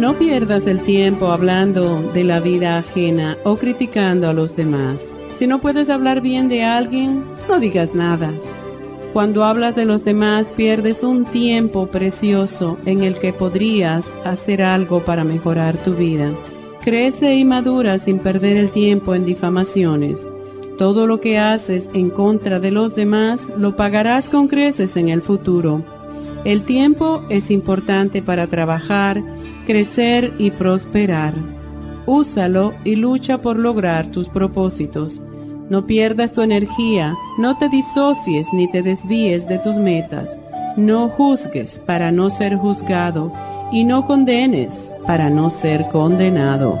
No pierdas el tiempo hablando de la vida ajena o criticando a los demás. Si no puedes hablar bien de alguien, no digas nada. Cuando hablas de los demás pierdes un tiempo precioso en el que podrías hacer algo para mejorar tu vida. Crece y madura sin perder el tiempo en difamaciones. Todo lo que haces en contra de los demás lo pagarás con creces en el futuro. El tiempo es importante para trabajar, crecer y prosperar. Úsalo y lucha por lograr tus propósitos. No pierdas tu energía, no te disocies ni te desvíes de tus metas. No juzgues para no ser juzgado y no condenes para no ser condenado.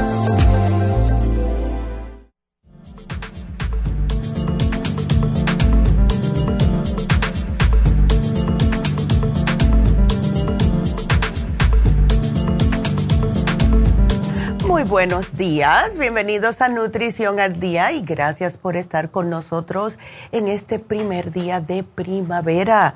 Buenos días, bienvenidos a Nutrición al Día y gracias por estar con nosotros en este primer día de primavera.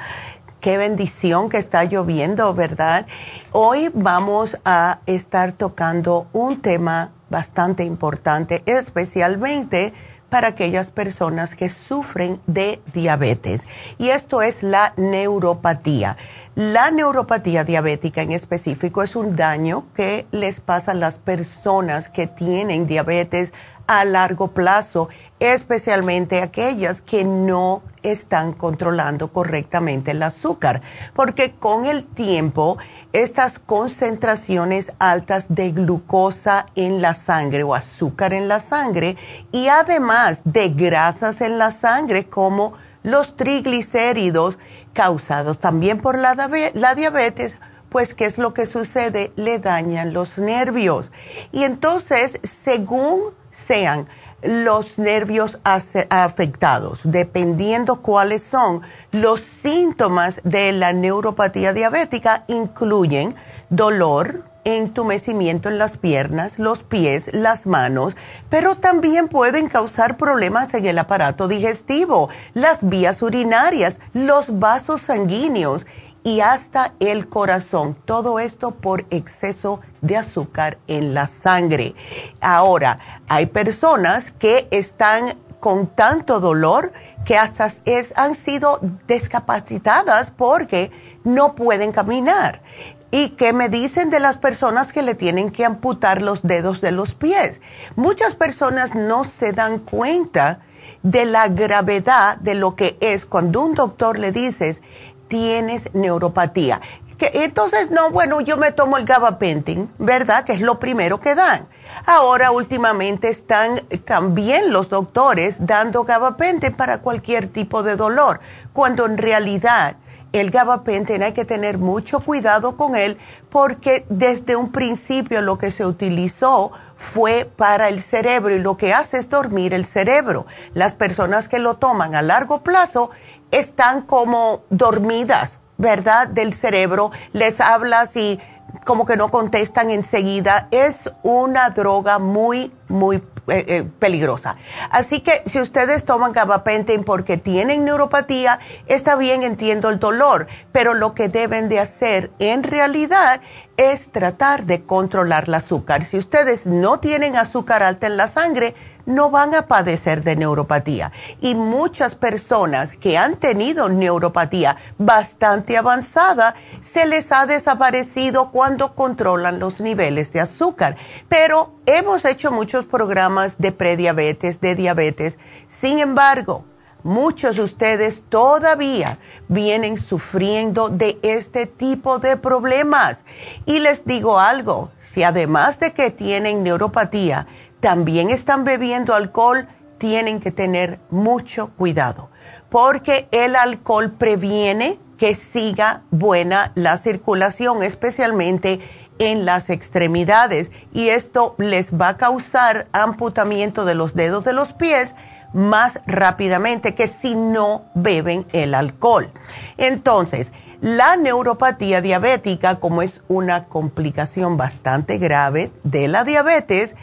Qué bendición que está lloviendo, ¿verdad? Hoy vamos a estar tocando un tema bastante importante, especialmente para aquellas personas que sufren de diabetes. Y esto es la neuropatía. La neuropatía diabética en específico es un daño que les pasa a las personas que tienen diabetes a largo plazo, especialmente aquellas que no están controlando correctamente el azúcar, porque con el tiempo estas concentraciones altas de glucosa en la sangre o azúcar en la sangre y además de grasas en la sangre como los triglicéridos causados también por la, la diabetes, pues ¿qué es lo que sucede? Le dañan los nervios. Y entonces, según sean los nervios afectados, dependiendo cuáles son. Los síntomas de la neuropatía diabética incluyen dolor, entumecimiento en las piernas, los pies, las manos, pero también pueden causar problemas en el aparato digestivo, las vías urinarias, los vasos sanguíneos y hasta el corazón. Todo esto por exceso de azúcar en la sangre. Ahora, hay personas que están con tanto dolor que hasta es, han sido discapacitadas porque no pueden caminar. ¿Y qué me dicen de las personas que le tienen que amputar los dedos de los pies? Muchas personas no se dan cuenta de la gravedad de lo que es cuando un doctor le dices, tienes neuropatía. Que, entonces, no, bueno, yo me tomo el gabapentin, ¿verdad? Que es lo primero que dan. Ahora, últimamente, están también los doctores dando gabapentin para cualquier tipo de dolor, cuando en realidad el gabapentin hay que tener mucho cuidado con él porque desde un principio lo que se utilizó fue para el cerebro y lo que hace es dormir el cerebro. Las personas que lo toman a largo plazo están como dormidas, ¿verdad? Del cerebro, les hablas y como que no contestan enseguida. Es una droga muy, muy eh, eh, peligrosa. Así que si ustedes toman gabapentin porque tienen neuropatía, está bien, entiendo el dolor, pero lo que deben de hacer en realidad es tratar de controlar el azúcar. Si ustedes no tienen azúcar alta en la sangre, no van a padecer de neuropatía. Y muchas personas que han tenido neuropatía bastante avanzada, se les ha desaparecido cuando controlan los niveles de azúcar. Pero hemos hecho muchos programas de prediabetes, de diabetes. Sin embargo, muchos de ustedes todavía vienen sufriendo de este tipo de problemas. Y les digo algo, si además de que tienen neuropatía, también están bebiendo alcohol, tienen que tener mucho cuidado, porque el alcohol previene que siga buena la circulación, especialmente en las extremidades, y esto les va a causar amputamiento de los dedos de los pies más rápidamente que si no beben el alcohol. Entonces, la neuropatía diabética, como es una complicación bastante grave de la diabetes,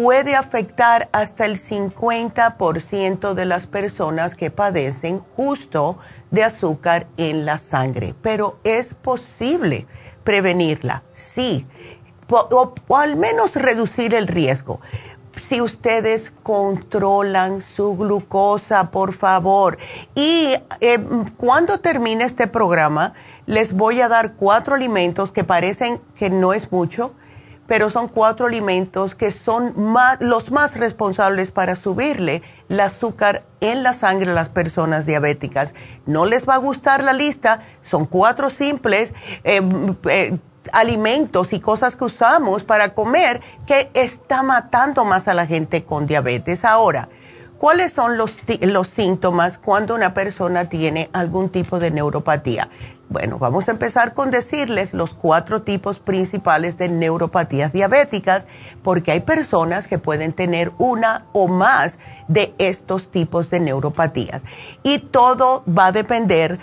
puede afectar hasta el 50% de las personas que padecen justo de azúcar en la sangre. Pero es posible prevenirla, sí, o, al menos reducir el riesgo. Si ustedes controlan su glucosa, por favor. Y eh, cuando termine este programa, les voy a dar cuatro alimentos que parecen que no es mucho, pero son cuatro alimentos que son los más responsables para subirle el azúcar en la sangre a las personas diabéticas. No les va a gustar la lista, son cuatro simples eh, eh, alimentos y cosas que usamos para comer que está matando más a la gente con diabetes. Ahora, ¿cuáles son los, los síntomas cuando una persona tiene algún tipo de neuropatía? Bueno, vamos a empezar con decirles los cuatro tipos principales de neuropatías diabéticas, porque hay personas que pueden tener una o más de estos tipos de neuropatías. Y todo va a depender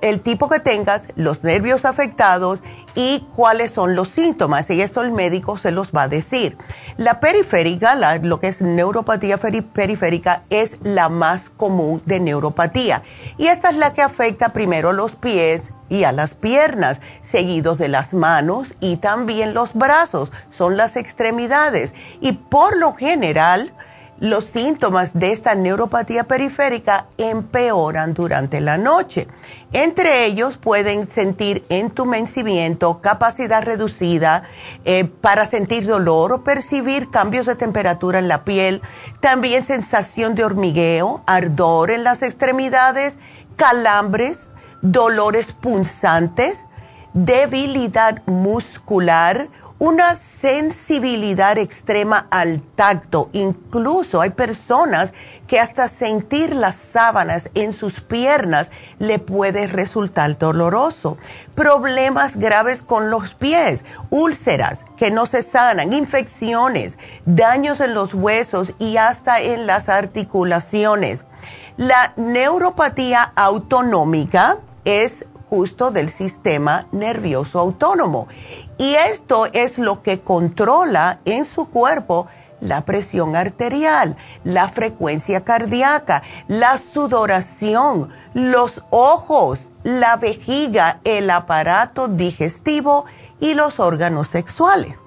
el tipo que tengas, los nervios afectados y cuáles son los síntomas. Y esto el médico se los va a decir. La periférica, lo que es neuropatía periférica, es la más común de neuropatía. Y esta es la que afecta primero los pies y a las piernas, seguidos de las manos y también los brazos. Son las extremidades. Y por lo general, los síntomas de esta neuropatía periférica empeoran durante la noche. Entre ellos pueden sentir entumecimiento, capacidad reducida eh, para sentir dolor o percibir cambios de temperatura en la piel, también sensación de hormigueo, ardor en las extremidades, calambres, dolores punzantes, debilidad muscular, una sensibilidad extrema al tacto. Incluso hay personas que hasta sentir las sábanas en sus piernas le puede resultar doloroso. Problemas graves con los pies, úlceras que no se sanan, infecciones, daños en los huesos y hasta en las articulaciones. La neuropatía autonómica es justo del sistema nervioso autónomo. Y esto es lo que controla en su cuerpo la presión arterial, la frecuencia cardíaca, la sudoración, los ojos, la vejiga, el aparato digestivo y los órganos sexuales.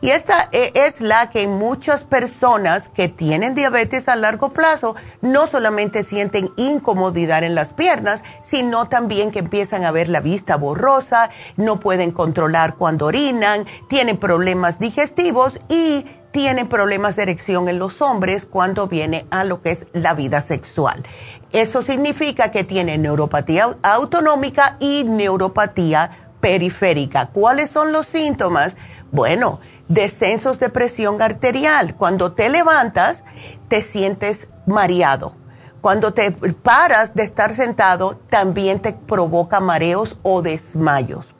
Y esta eh, es la que muchas personas que tienen diabetes a largo plazo no solamente sienten incomodidad en las piernas, sino también que empiezan a ver la vista borrosa, no pueden controlar cuando orinan, tienen problemas digestivos y tienen problemas de erección en los hombres cuando viene a lo que es la vida sexual. Eso significa que tienen neuropatía autonómica y neuropatía periférica. ¿Cuáles son los síntomas? Bueno, descensos de presión arterial. Cuando te levantas, te sientes mareado. Cuando te paras de estar sentado, también te provoca mareos o desmayos.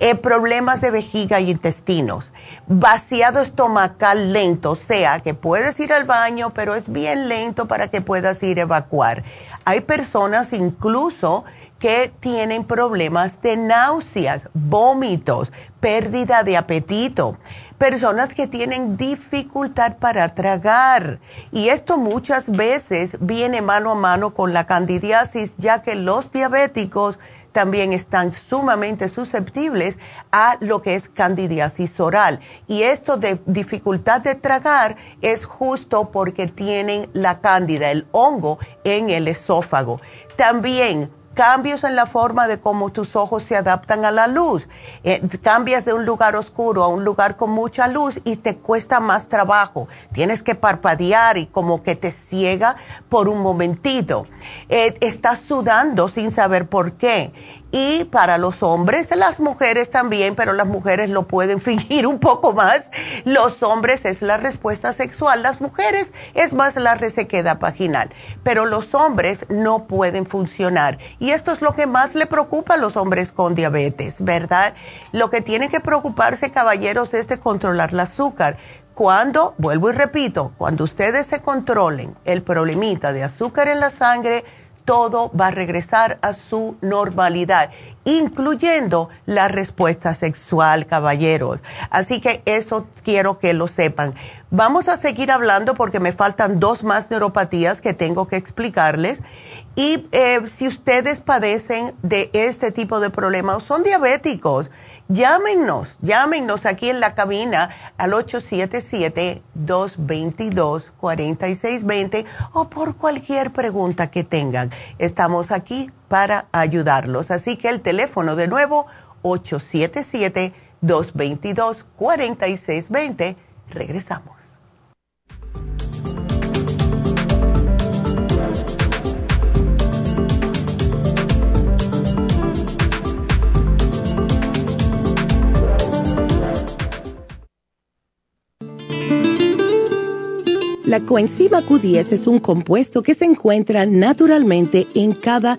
Eh, problemas de vejiga y intestinos, vaciado estomacal lento, o sea, que puedes ir al baño, pero es bien lento para que puedas ir a evacuar. Hay personas incluso que tienen problemas de náuseas, vómitos, pérdida de apetito, personas que tienen dificultad para tragar. Y esto muchas veces viene mano a mano con la candidiasis, ya que los diabéticos también están sumamente susceptibles a lo que es candidiasis oral. Y esto de dificultad de tragar es justo porque tienen la cándida, el hongo en el esófago. También cambios en la forma de cómo tus ojos se adaptan a la luz. Eh, cambias de un lugar oscuro a un lugar con mucha luz y te cuesta más trabajo. Tienes que parpadear y como que te ciega por un momentito. Eh, estás sudando sin saber por qué y para los hombres, las mujeres también, pero las mujeres lo pueden fingir un poco más. Los hombres es la respuesta sexual, las mujeres es más la resequedad vaginal, pero los hombres no pueden funcionar. Y esto es lo que más le preocupa a los hombres con diabetes, ¿verdad? Lo que tienen que preocuparse, caballeros, es de controlar el azúcar. Cuando, vuelvo y repito, cuando ustedes se controlen el problemita de azúcar en la sangre, todo va a regresar a su normalidad, incluyendo la respuesta sexual, caballeros. Así que eso quiero que lo sepan. Vamos a seguir hablando porque me faltan dos más neuropatías que tengo que explicarles. Y eh, si ustedes padecen de este tipo de problemas o son diabéticos, llámenos, llámenos aquí en la cabina al 877-222-4620 o por cualquier pregunta que tengan. Estamos aquí para ayudarlos. Así que el teléfono de nuevo, 877-222-4620. Regresamos. La coenzima Q10 es un compuesto que se encuentra naturalmente en cada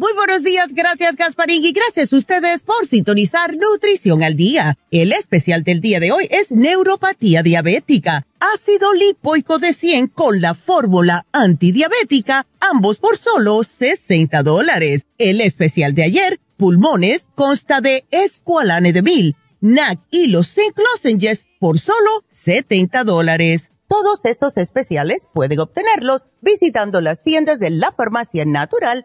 Muy buenos días, gracias Gasparín y gracias a ustedes por sintonizar Nutrición al Día. El especial del día de hoy es neuropatía diabética, ácido lipoico de 100 con la fórmula antidiabética, ambos por solo 60 dólares. El especial de ayer, pulmones, consta de escualane de mil NAC y los Zinc Lozenges por solo 70 dólares. Todos estos especiales pueden obtenerlos visitando las tiendas de la Farmacia Natural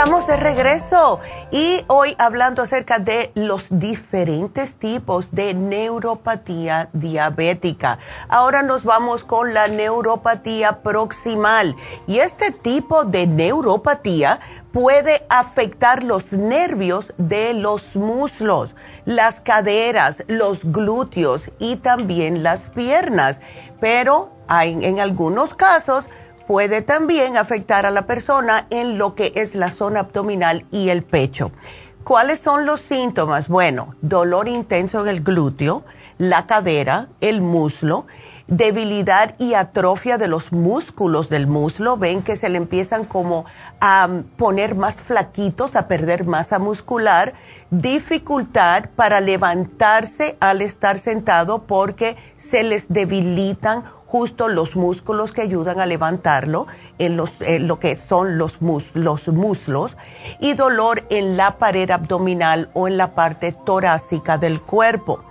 Estamos de regreso y hoy hablando acerca de los diferentes tipos de neuropatía diabética. Ahora nos vamos con la neuropatía proximal y este tipo de neuropatía puede afectar los nervios de los muslos, las caderas, los glúteos y también las piernas, pero hay, en algunos casos puede también afectar a la persona en lo que es la zona abdominal y el pecho. ¿Cuáles son los síntomas? Bueno, dolor intenso en el glúteo, la cadera, el muslo, debilidad y atrofia de los músculos del muslo. Ven que se le empiezan como a poner más flaquitos, a perder masa muscular. Dificultad para levantarse al estar sentado porque se les debilitan justo los músculos que ayudan a levantarlo, en, los, lo que son los, los muslos, y dolor en la pared abdominal o en la parte torácica del cuerpo.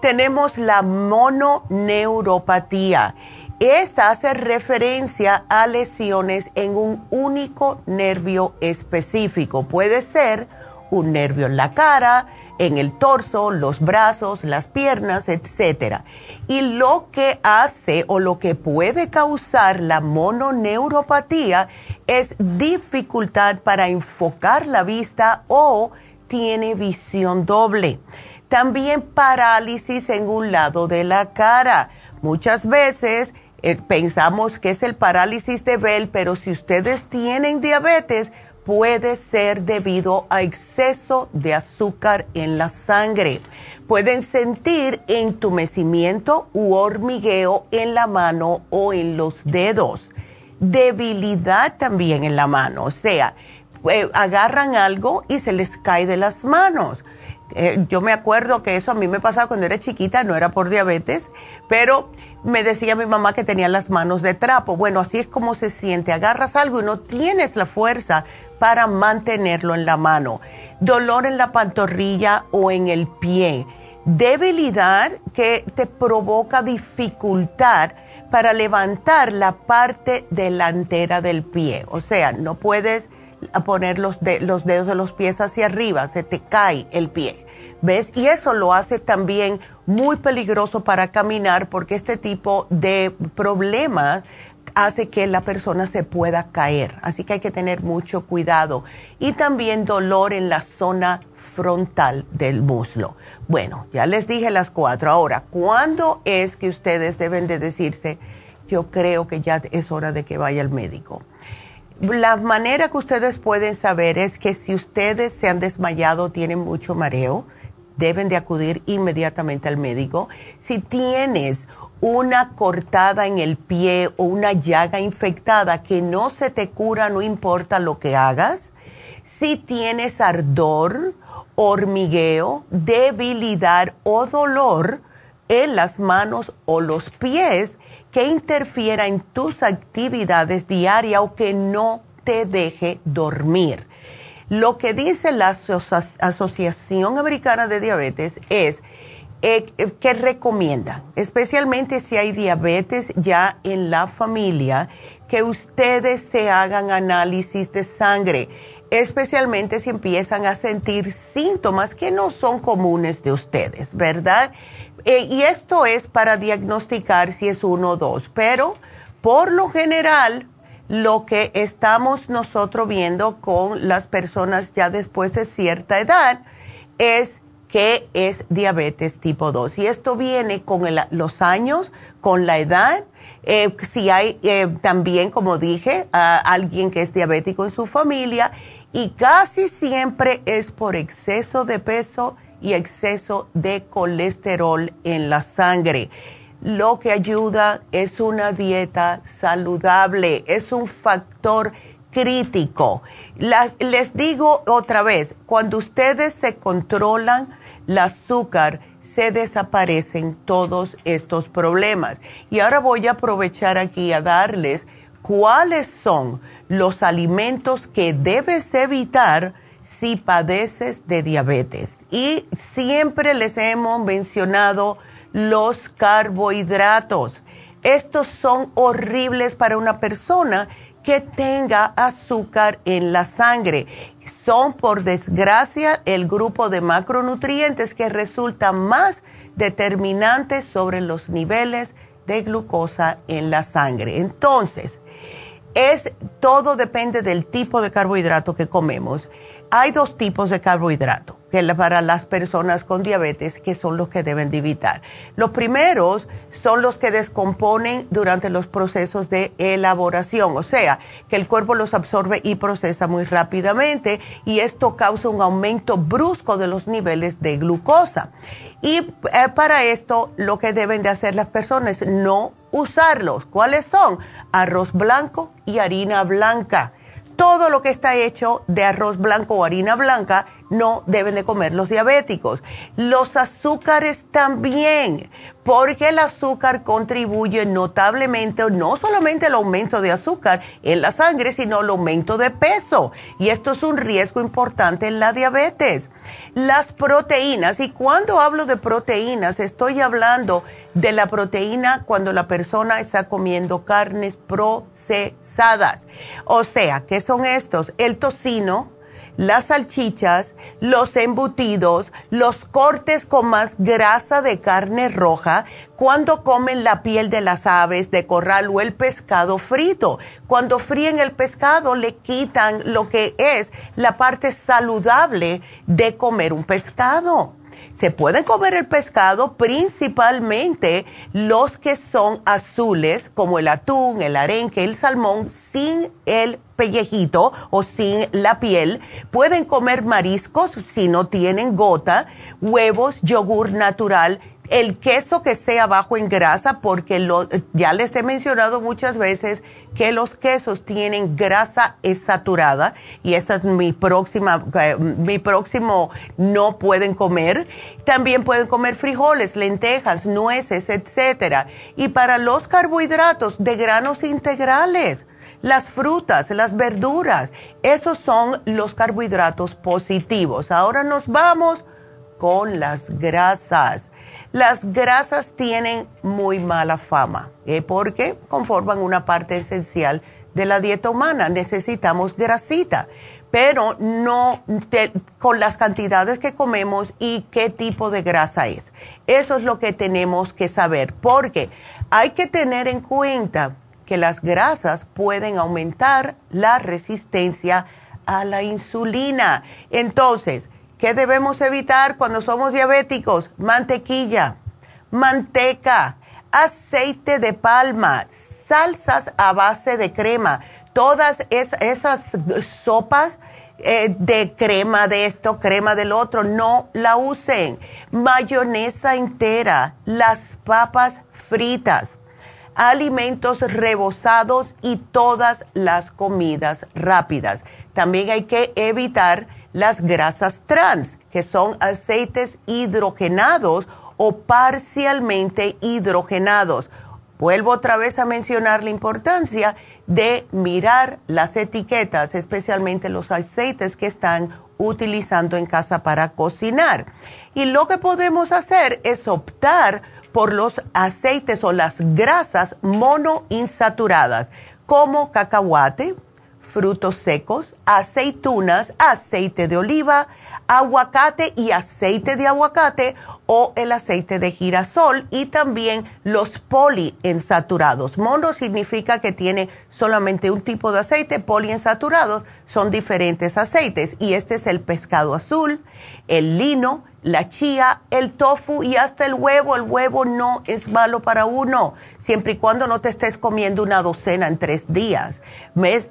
Tenemos la mononeuropatía. Esta hace referencia a lesiones en un único nervio específico. Puede ser un nervio en la cara, en el torso, los brazos, las piernas, etc. Y lo que hace o lo que puede causar la mononeuropatía es dificultad para enfocar la vista o tiene visión doble. También parálisis en un lado de la cara. Muchas veces eh, pensamos que es el parálisis de Bell, pero si ustedes tienen diabetes, puede ser debido a exceso de azúcar en la sangre. Pueden sentir entumecimiento u hormigueo en la mano o en los dedos. Debilidad también en la mano, o sea, eh, agarran algo y se les cae de las manos. Eh, yo me acuerdo que eso a mí me pasaba cuando era chiquita, no era por diabetes, pero me decía mi mamá que tenía las manos de trapo. Bueno, así es como se siente. Agarras algo y no tienes la fuerza para mantenerlo en la mano. Dolor en la pantorrilla o en el pie. Debilidad que te provoca dificultad para levantar la parte delantera del pie. O sea, no puedes poner los, los dedos de los pies hacia arriba, se te cae el pie. ¿Ves? Y eso lo hace también muy peligroso para caminar porque este tipo de problemas hace que la persona se pueda caer. Así que hay que tener mucho cuidado. Y también dolor en la zona frontal del muslo. Bueno, ya les dije las cuatro. Ahora, ¿cuándo es que ustedes deben de decirse, yo creo que ya es hora de que vaya al médico? La manera que ustedes pueden saber es que si ustedes se han desmayado, tienen mucho mareo, deben de acudir inmediatamente al médico. Si tienes una cortada en el pie o una llaga infectada que no se te cura, no importa lo que hagas. Si tienes ardor, hormigueo, debilidad o dolor en las manos o los pies que interfiera en tus actividades diarias o que no te deje dormir. Lo que dice la Asociación Americana de Diabetes es eh, que recomiendan, especialmente si hay diabetes ya en la familia, que ustedes se hagan análisis de sangre, especialmente si empiezan a sentir síntomas que no son comunes de ustedes, ¿verdad? Eh, y esto es para diagnosticar si es uno o dos, pero por lo general lo que estamos nosotros viendo con las personas ya después de cierta edad es que es diabetes tipo 2. Y esto viene con los años, con la edad. Eh, si hay eh, también, como dije, alguien que es diabético en su familia y casi siempre es por exceso de peso y exceso de colesterol en la sangre. Lo que ayuda es una dieta saludable, es un factor crítico. les digo otra vez, cuando ustedes se controlan el azúcar, se desaparecen todos estos problemas. Y ahora voy a aprovechar aquí a darles cuáles son los alimentos que debes evitar si padeces de diabetes. Y siempre les hemos mencionado los carbohidratos. Estos son horribles para una persona que tenga azúcar en la sangre. Son, por desgracia, el grupo de macronutrientes que resulta más determinante sobre los niveles de glucosa en la sangre. Entonces, es todo depende del tipo de carbohidrato que comemos. Hay dos tipos de carbohidrato que para las personas con diabetes que son los que deben de evitar. Los primeros son los que descomponen durante los procesos de elaboración, o sea, que el cuerpo los absorbe y procesa muy rápidamente y esto causa un aumento brusco de los niveles de glucosa. Y eh, para esto lo que deben de hacer las personas no usarlos. ¿Cuáles son? Arroz blanco y harina blanca todo lo que está hecho de arroz blanco o harina blanca no deben de comer los diabéticos. Los azúcares también, porque el azúcar contribuye notablemente, no solamente al aumento de azúcar en la sangre, sino al aumento de peso. Y esto es un riesgo importante en la diabetes. Las proteínas, y cuando hablo de proteínas, estoy hablando de la proteína cuando la persona está comiendo carnes procesadas. O sea, ¿qué son estos? El tocino, las salchichas, los embutidos, los cortes con más grasa de carne roja, cuando comen la piel de las aves de corral o el pescado frito. Cuando fríen el pescado le quitan lo que es la parte saludable de comer un pescado. Se pueden comer el pescado, principalmente los que son azules, como el atún, el arenque, el salmón, sin el pellejito o sin la piel. Pueden comer mariscos si no tienen gota, huevos, yogur natural el queso que sea bajo en grasa, porque lo, ya les he mencionado muchas veces que los quesos tienen grasa saturada y esa es mi próxima, eh, mi próximo no pueden comer. También pueden comer frijoles, lentejas, nueces, etcétera. Y para los carbohidratos de granos integrales, las frutas, las verduras, esos son los carbohidratos positivos. Ahora nos vamos con las grasas. Las grasas tienen muy mala fama ¿eh? porque conforman una parte esencial de la dieta humana. Necesitamos grasita, pero no con las cantidades que comemos y qué tipo de grasa es. Eso es lo que tenemos que saber, porque hay que tener en cuenta que las grasas pueden aumentar la resistencia a la insulina. Entonces, ¿Qué debemos evitar cuando somos diabéticos? Mantequilla, manteca, aceite de palma, salsas a base de crema. Todas esas sopas eh, de crema de esto, crema del otro, no la usen. Mayonesa entera, las papas fritas, alimentos rebozados y todas las comidas rápidas. También hay que evitar las grasas trans, que son aceites hidrogenados o parcialmente hidrogenados. Vuelvo otra vez a mencionar la importancia de mirar las etiquetas, especialmente los aceites que están utilizando en casa para cocinar. Y lo que podemos hacer es optar por los aceites o las grasas monoinsaturadas, como cacahuate, frutos secos, aceitunas, aceite de oliva, aguacate y aceite de aguacate o el aceite de girasol y también los poliinsaturados. Mono significa que tiene solamente un tipo de aceite, poliinsaturados son diferentes aceites y este es el pescado azul, el lino, la chía, el tofu y hasta el huevo. El huevo no es malo para uno, siempre y cuando no te estés comiendo una docena en tres días.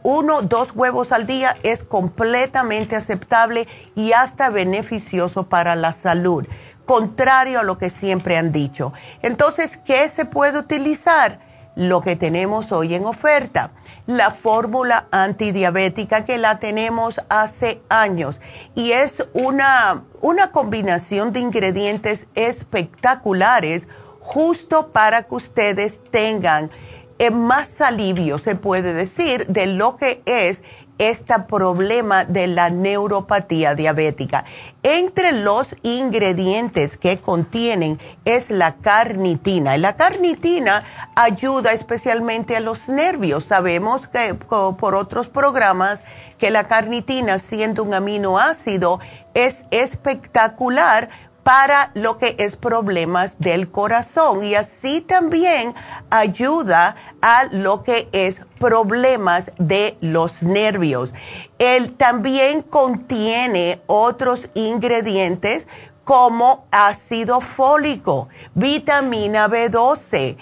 Uno, dos huevos al día es completamente aceptable y hasta beneficioso para la salud, contrario a lo que siempre han dicho. Entonces, ¿qué se puede utilizar? Lo que tenemos hoy en oferta la fórmula antidiabética que la tenemos hace años y es una, una combinación de ingredientes espectaculares justo para que ustedes tengan eh, más alivio, se puede decir, de lo que es este problema de la neuropatía diabética. Entre los ingredientes que contienen es la carnitina. Y la carnitina ayuda especialmente a los nervios. Sabemos que por otros programas que la carnitina, siendo un aminoácido, es espectacular para lo que es problemas del corazón y así también ayuda a lo que es problemas de los nervios. Él también contiene otros ingredientes como ácido fólico, vitamina B12,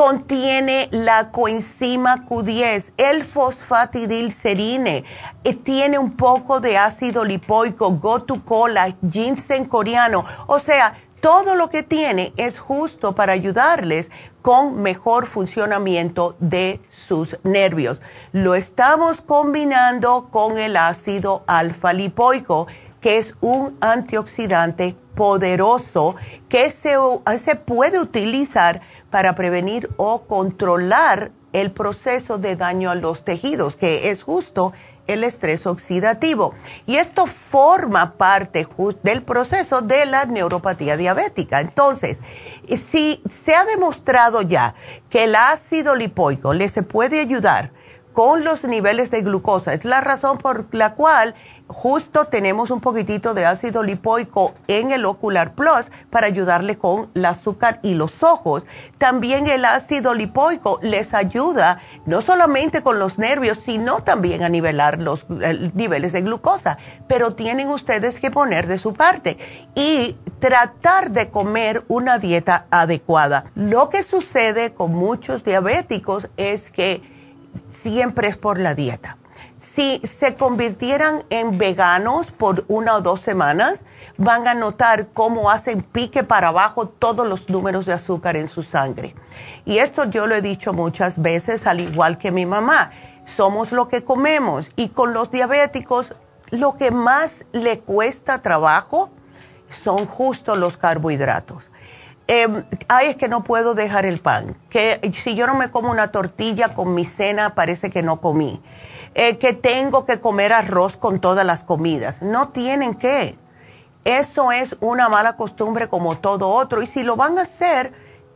contiene la coenzima Q10, el fosfatidilcerine, tiene un poco de ácido lipoico, gotu-cola, ginseng coreano, o sea, todo lo que tiene es justo para ayudarles con mejor funcionamiento de sus nervios. Lo estamos combinando con el ácido alfa lipoico, que es un antioxidante poderoso que se, se puede utilizar para prevenir o controlar el proceso de daño a los tejidos, que es justo el estrés oxidativo. Y esto forma parte del proceso de la neuropatía diabética. Entonces, si se ha demostrado ya que el ácido lipoico le se puede ayudar con los niveles de glucosa. Es la razón por la cual justo tenemos un poquitito de ácido lipoico en el Ocular Plus para ayudarle con el azúcar y los ojos. También el ácido lipoico les ayuda no solamente con los nervios, sino también a nivelar los niveles de glucosa. Pero tienen ustedes que poner de su parte y tratar de comer una dieta adecuada. Lo que sucede con muchos diabéticos es que siempre es por la dieta. Si se convirtieran en veganos por una o dos semanas, van a notar cómo hacen pique para abajo todos los números de azúcar en su sangre. Y esto yo lo he dicho muchas veces, al igual que mi mamá. Somos lo que comemos y con los diabéticos lo que más le cuesta trabajo son justo los carbohidratos eh, ay, es que no puedo dejar el pan, que si yo no me como una tortilla con mi cena, parece que no comí, eh, que tengo que comer arroz con todas las comidas. No tienen que. Eso es una mala costumbre como todo otro. Y si lo van a hacer,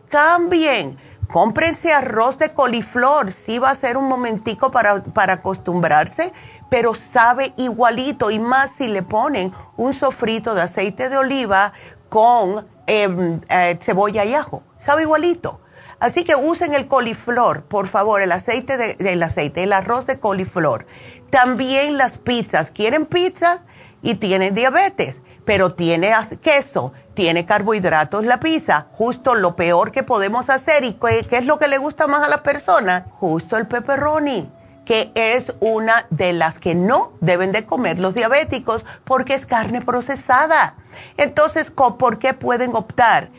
cambien. Cómprense arroz de coliflor. Sí va a ser un momentico para, para acostumbrarse, pero sabe igualito. Y más si le ponen un sofrito de aceite de oliva con Em, eh, cebolla y ajo. Sabe igualito. Así que usen el coliflor, por favor, el aceite del aceite, el arroz de coliflor. También las pizzas. ¿Quieren pizzas? Y tienen diabetes, pero tiene queso, tiene carbohidratos la pizza. Justo lo peor que podemos hacer. ¿Y qué es lo que le gusta más a las personas? Justo el pepperoni que es una de las que no deben de comer los diabéticos porque es carne procesada. Entonces, ¿por qué pueden optar?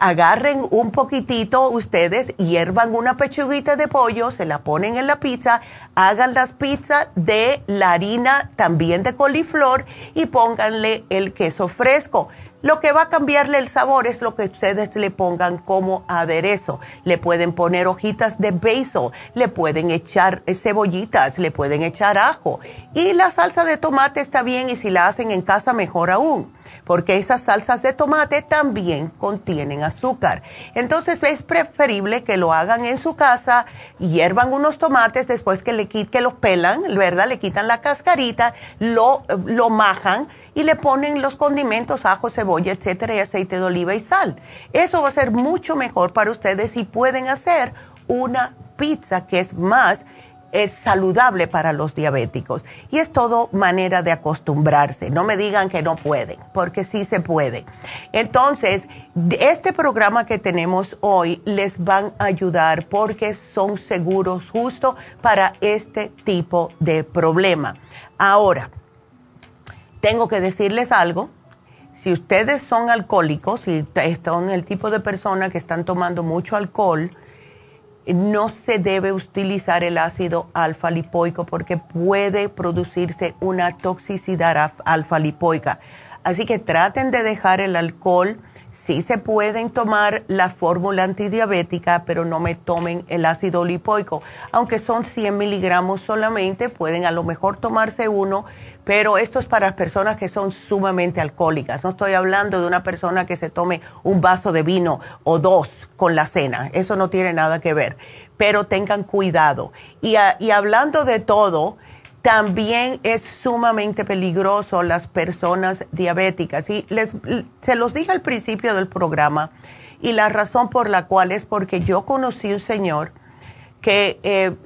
Agarren un poquitito ustedes, hiervan una pechuguita de pollo, se la ponen en la pizza, hagan las pizzas de la harina también de coliflor y pónganle el queso fresco. Lo que va a cambiarle el sabor es lo que ustedes le pongan como aderezo. Le pueden poner hojitas de basil, le pueden echar eh, cebollitas, le pueden echar ajo. Y la salsa de tomate está bien y si la hacen en casa mejor aún porque esas salsas de tomate también contienen azúcar. Entonces es preferible que lo hagan en su casa, hiervan unos tomates después que, le, que los pelan, ¿verdad? Le quitan la cascarita, lo, lo majan y le ponen los condimentos, ajo, cebolla, etcétera, y aceite de oliva y sal. Eso va a ser mucho mejor para ustedes y pueden hacer una pizza que es más es saludable para los diabéticos. Y es todo manera de acostumbrarse. No me digan que no pueden, porque sí se puede. Entonces, este programa que tenemos hoy les van a ayudar porque son seguros justo para este tipo de problema. Ahora, tengo que decirles algo. Si ustedes son alcohólicos y son el tipo de persona que están tomando mucho alcohol, no se debe utilizar el ácido alfa lipoico porque puede producirse una toxicidad alfa lipoica. Así que traten de dejar el alcohol. Sí se pueden tomar la fórmula antidiabética, pero no me tomen el ácido lipoico. Aunque son 100 miligramos solamente, pueden a lo mejor tomarse uno pero esto es para personas que son sumamente alcohólicas. No estoy hablando de una persona que se tome un vaso de vino o dos con la cena. Eso no tiene nada que ver. Pero tengan cuidado. Y, hablando de todo, también es sumamente peligroso las personas diabéticas. Y les, se los dije al principio del programa. Y la razón por la cual es porque yo conocí un señor que eh,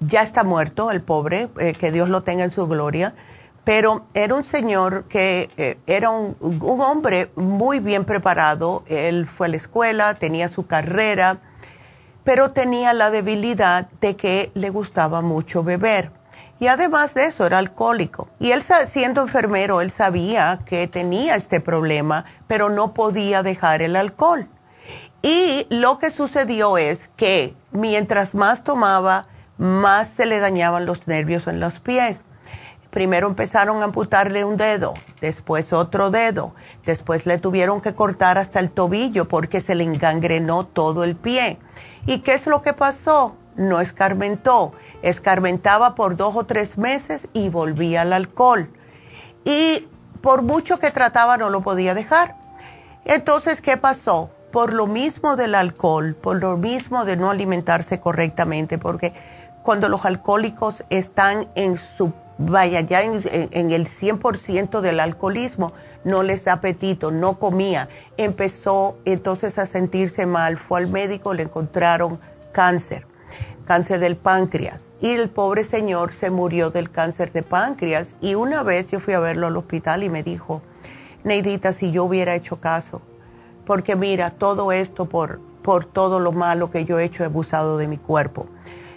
ya está muerto, el pobre, eh, que Dios lo tenga en su gloria pero era un señor que eh, era un, hombre muy bien preparado. Él fue a la escuela, tenía su carrera, pero tenía la debilidad de que le gustaba mucho beber. Y además de eso, era alcohólico. Y él, siendo enfermero, él sabía que tenía este problema, pero no podía dejar el alcohol. Y lo que sucedió es que mientras más tomaba, más se le dañaban los nervios en los pies primero empezaron a amputarle un dedo, después otro dedo, después le tuvieron que cortar hasta el tobillo porque se le engangrenó todo el pie. ¿Y qué es lo que pasó? No escarmentó, escarmentaba por dos o tres meses y volvía al alcohol. Y por mucho que trataba no lo podía dejar. Entonces, ¿qué pasó? Por lo mismo del alcohol, por lo mismo de no alimentarse correctamente, porque cuando los alcohólicos están en su vaya, ya en, el 100% del alcoholismo, no les da apetito, no comía. Empezó entonces a sentirse mal, fue al médico, le encontraron cáncer, cáncer del páncreas. Y el pobre señor se murió del cáncer de páncreas. Y una vez yo fui a verlo al hospital y me dijo, Neidita, si yo hubiera hecho caso, porque mira, todo esto por, por todo lo malo que yo he hecho, he abusado de mi cuerpo.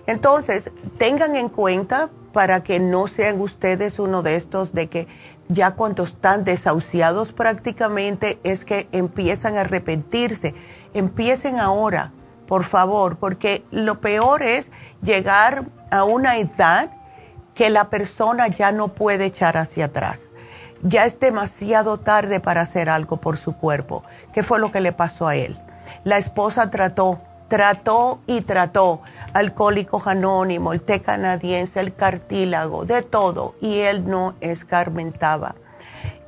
Entonces, tengan en cuenta para que no sean ustedes uno de estos de que ya cuando están desahuciados prácticamente es que empiezan a arrepentirse. Empiecen ahora, por favor, porque lo peor es llegar a una edad que la persona ya no puede echar hacia atrás. Ya es demasiado tarde para hacer algo por su cuerpo. ¿Qué fue lo que le pasó a él? La esposa trató trató y trató alcohólicos anónimos, el té canadiense, el cartílago, de todo, y él no escarmentaba.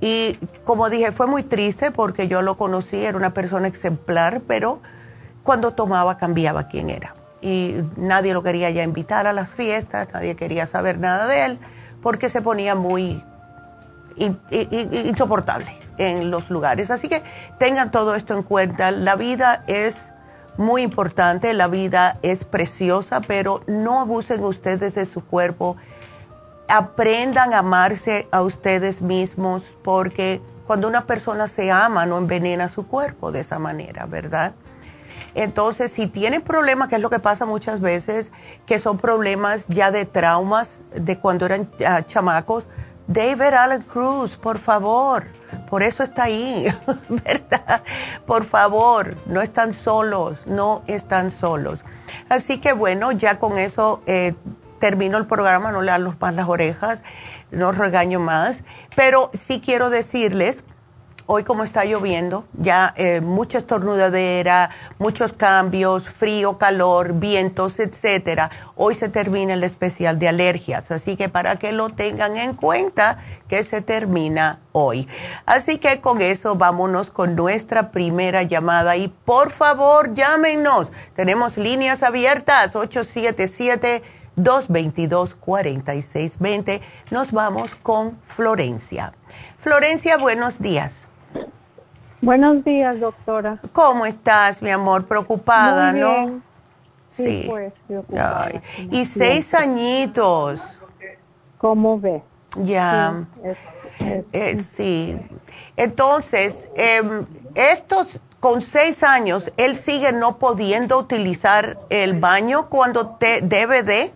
Y como dije, fue muy triste porque yo lo conocí, era una persona exemplar, pero cuando tomaba cambiaba quién era. Y nadie lo quería ya invitar a las fiestas, nadie quería saber nada de él, porque se ponía muy insoportable en los lugares. Así que tengan todo esto en cuenta. La vida es muy importante, la vida es preciosa, pero no abusen ustedes de su cuerpo. Aprendan a amarse a ustedes mismos porque cuando una persona se ama no envenena su cuerpo de esa manera, ¿verdad? Entonces, si tienen problemas, que es lo que pasa muchas veces, que son problemas ya de traumas de cuando eran ah, chamacos, David Allen Cruz, por favor por eso está ahí, ¿verdad? Por favor, no están solos, no están solos. Así que bueno, ya con eso eh, termino el programa, no le dan más las orejas, no regaño más, pero sí quiero decirles hoy como está lloviendo, ya eh, mucha estornudadera, muchos cambios, frío, calor, vientos, etcétera. Hoy se termina el especial de alergias, así que para que lo tengan en cuenta que se termina hoy. Así que con eso vámonos con nuestra primera llamada y por favor llámenos. Tenemos líneas abiertas 877 222 4620. Nos vamos con Florencia. Florencia, buenos días. Buenos días, doctora. ¿Cómo estás, mi amor? Preocupada, Muy ¿no? Sí, pues, y seis añitos. ¿Cómo ve? Ya. Sí. Eh, Entonces, em, estos con seis años, ¿él sigue no pudiendo utilizar el baño cuando te debe de?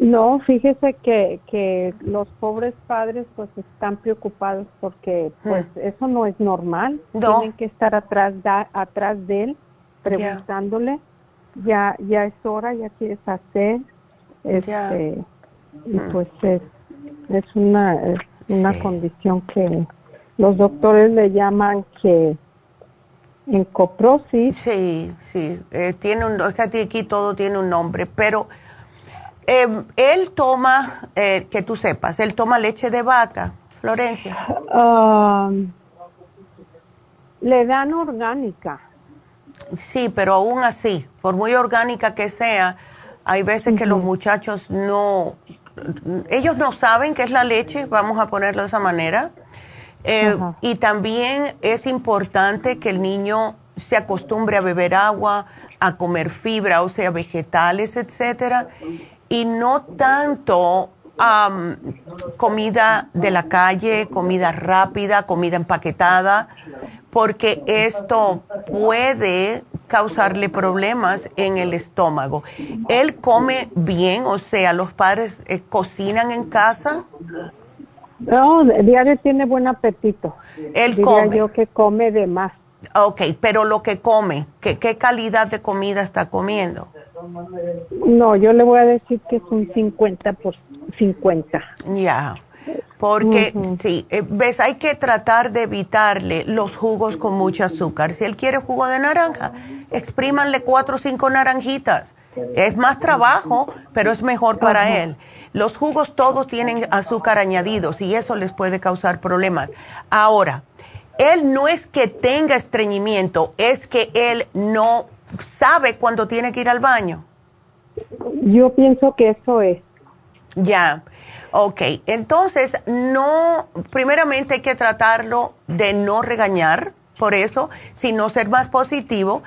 No, fíjese que, que los pobres padres pues están preocupados porque pues hmm. eso no es normal. Tienen que estar atrás, atrás de él preguntándole, ya ya es hora, ya quieres hacer. Este, Y hmm. pues es, es una, una condición que los doctores le llaman que en coprosis. Sí, sí, eh, tiene un, es que aquí todo tiene un nombre, pero em, él toma, eh, que tú sepas, él toma leche de vaca, Florencia. Um, le dan orgánica. Sí, pero aún así, por muy orgánica que sea, hay veces que los muchachos no, ellos no saben qué es la leche, vamos a ponerlo de esa manera. Eh, y también es importante que el niño se acostumbre a beber agua, a comer fibra, o sea, vegetales, etcétera, y no tanto comida de la calle, comida rápida, comida empaquetada, porque esto puede causarle problemas en el estómago. ¿Él come bien? O sea, ¿los padres eh, cocinan en casa? No, diario tiene buen apetito. Él Diría come. yo que come de más. Ok, pero lo que come, ¿qué, ¿qué calidad de comida está comiendo? No, yo le voy a decir que es un 50 por 50. Ya, porque sí, eh, ves, hay que tratar de evitarle los jugos con mucho azúcar. Si él quiere jugo de naranja, exprímanle cuatro o cinco naranjitas. Es más trabajo, pero es mejor para él. Los jugos todos tienen azúcar añadidos y eso les puede causar problemas. Ahora, él no es que tenga estreñimiento, es que él no sabe cuándo tiene que ir al baño. Yo pienso que eso es. Ya, ok. Entonces, no, primeramente hay que tratarlo de no regañar por eso, sino ser más positivo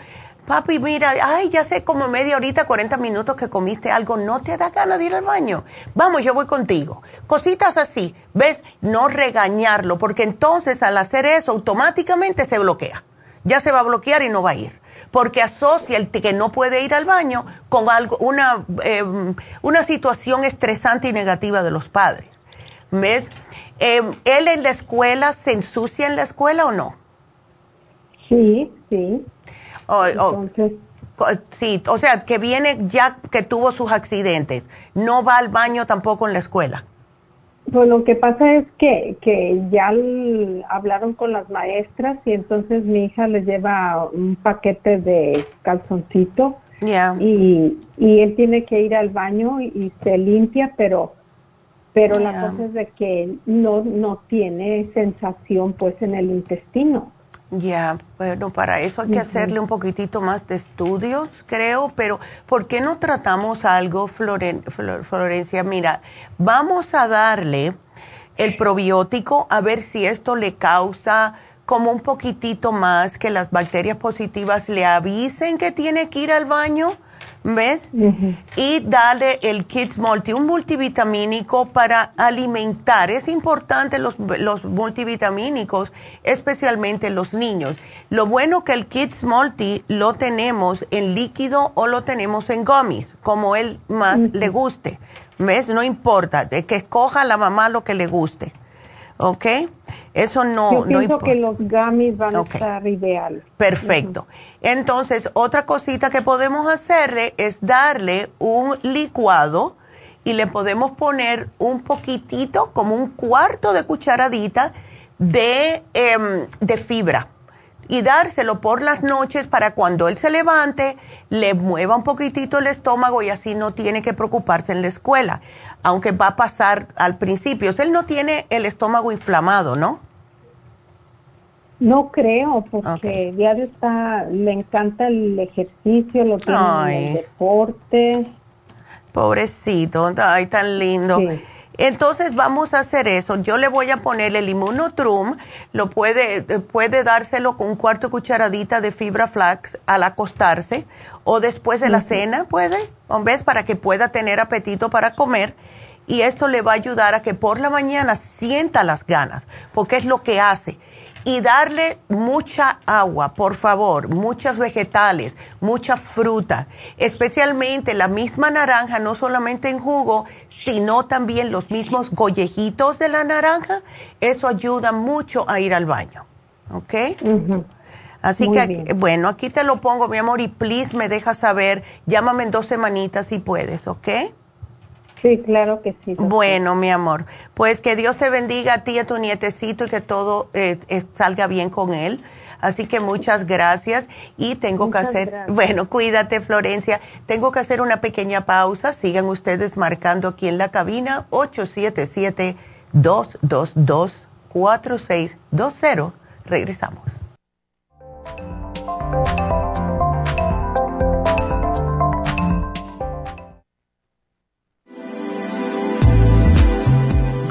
papi, mira, ay, ya sé como media horita, 40 minutos que comiste algo, no te da ganas de ir al baño. Vamos, yo voy contigo. Cositas así, ¿ves? No regañarlo, porque entonces al hacer eso automáticamente se bloquea. Ya se va a bloquear y no va a ir. Porque asocia el que no puede ir al baño con algo, una, em, una situación estresante y negativa de los padres. ¿Ves? Em, ¿Él en la escuela se ensucia en la escuela o no? Sí, sí. O, sí, o sea, que viene ya que tuvo sus accidentes. No va al baño tampoco en la escuela. Pues lo que pasa es que, que ya hablaron con las maestras y entonces mi hija le lleva un paquete de calzoncito y, y él tiene que ir al baño y, se limpia, pero pero la cosa es de que no no tiene sensación pues en el intestino. Ya, bueno, para eso hay que hacerle un poquitito más de estudios, creo, pero ¿por qué no tratamos algo, Florencia? Mira, vamos a darle el probiótico a ver si esto le causa como un poquitito más que las bacterias positivas le avisen que tiene que ir al baño ¿ves? Y dale el Kids Multi, un multivitamínico para alimentar. Es importante los, los multivitamínicos, especialmente los niños. Lo bueno que el Kids Multi lo tenemos en líquido o lo tenemos en gummies, como él más le guste. ¿Ves? No importa, de que escoja la mamá lo que le guste. ¿Ok? Eso no, Yo pienso que los gummies van a estar ideal. Perfecto. Entonces, otra cosita que podemos hacerle es darle un licuado y le podemos poner un poquitito, como un cuarto de cucharadita de, em, de fibra y dárselo por las noches para cuando él se levante, le mueva un poquitito el estómago y así no tiene que preocuparse en la escuela, aunque va a pasar al principio. él no tiene el estómago inflamado, ¿no? No creo, porque diario está, le encanta el ejercicio, lo tiene el deporte. Pobrecito, ay, tan lindo. Entonces vamos a hacer eso. Yo le voy a poner el inmunotrum, lo puede, eh, puede dárselo con un cuarto cucharadita de fibra flax al acostarse o después de la cena, puede, ¿ves? Para que pueda tener apetito para comer. Y esto le va a ayudar a que por la mañana sienta las ganas, porque es lo que hace y darle mucha agua, por favor, muchas vegetales, mucha fruta, especialmente la misma naranja, no solamente en jugo, sino también los mismos gollejitos de la naranja. Eso ayuda mucho a ir al baño. ¿Ok? Así que, bueno, aquí te lo pongo, mi amor, y please me dejas saber, llámame en dos semanitas si puedes, ¿ok? Sí, claro que sí. Bueno, mi amor, pues que Dios te bendiga a ti y a tu nietecito y que todo eh, salga bien con él. Así que muchas gracias y tengo que hacer, bueno, cuídate Florencia, tengo que hacer una pequeña pausa. Sigan ustedes marcando aquí en la cabina 877-222-4620. Regresamos.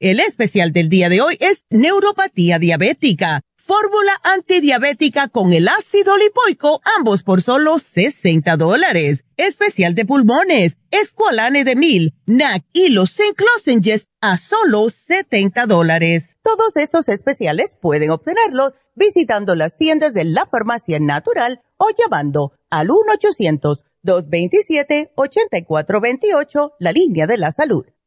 El especial del día de hoy es neuropatía diabética. Fórmula antidiabética con el ácido lipoico, ambos por solo 60 dólares. Especial de pulmones, Esqualane de mil, NAC y los Zinc a solo 70 dólares. Todos estos especiales pueden obtenerlos visitando las tiendas de la farmacia natural o llamando al 1-800-227-8428, la línea de la salud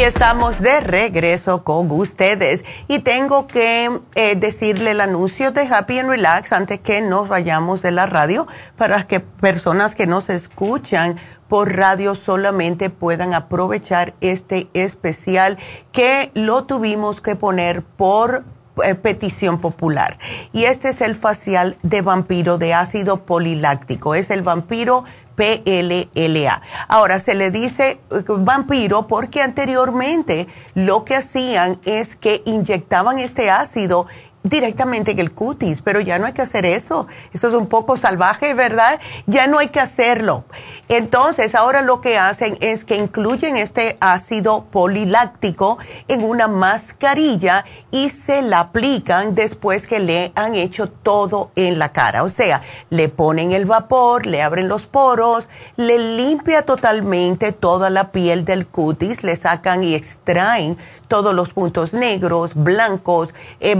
Y estamos de regreso con ustedes. Y tengo que eh, decirle el anuncio de Happy and Relax antes que nos vayamos de la radio para que personas que nos escuchan por radio solamente puedan aprovechar este especial que lo tuvimos que poner por eh, petición popular. Y este es el facial de vampiro de ácido poliláctico. Es el vampiro PLLA. Ahora, se le dice eh, vampiro porque anteriormente lo que hacían es que inyectaban este ácido directamente en el cutis, pero ya no hay que hacer eso. Eso es un poco salvaje, ¿verdad? Ya no hay que hacerlo. Entonces, ahora lo que hacen es que incluyen este ácido poliláctico en una mascarilla y se la aplican después que le han hecho todo en la cara. O sea, le ponen el vapor, le abren los poros, le limpia totalmente toda la piel del cutis, le sacan y extraen todos los puntos negros, blancos, eh,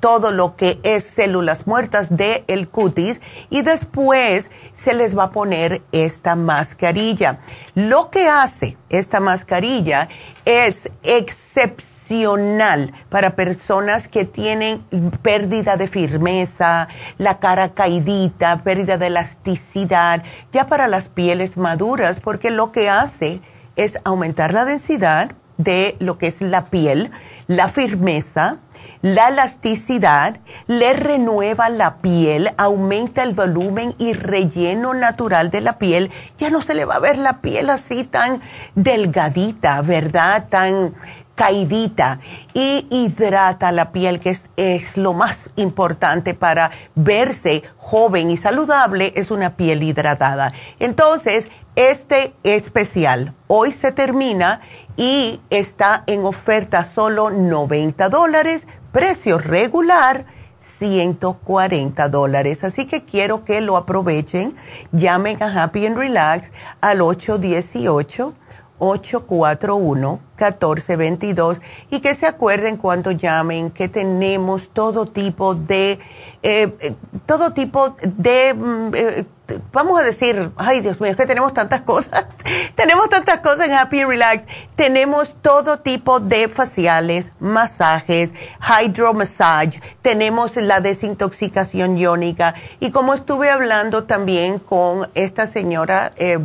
todo lo que es células muertas del el cutis y después se les va a poner esta mascarilla. Lo que hace esta mascarilla es excepcional para personas que tienen pérdida de firmeza, la cara caidita, pérdida de elasticidad, ya para las pieles maduras, porque lo que hace es aumentar la densidad, de lo que es la piel, la firmeza, la elasticidad, le renueva la piel, aumenta el volumen y relleno natural de la piel. Ya no se le va a ver la piel así tan delgadita, ¿verdad? Tan caidita y hidrata la piel, que es, es, lo más importante para verse joven y saludable, es una piel hidratada. Entonces, este especial hoy se termina y está en oferta solo 90 dólares, precio regular 140 dólares. Así que quiero que lo aprovechen. Llamen a Happy and Relax al 818. 841-1422 y que se acuerden cuando llamen que tenemos todo tipo de, eh, eh, todo tipo de, mm, eh, vamos a decir, ay Dios mío, es que tenemos tantas cosas, tenemos tantas cosas en Happy Relax, tenemos todo tipo de faciales, masajes, hydro massage, tenemos la desintoxicación iónica. Y como estuve hablando también con esta señora eh,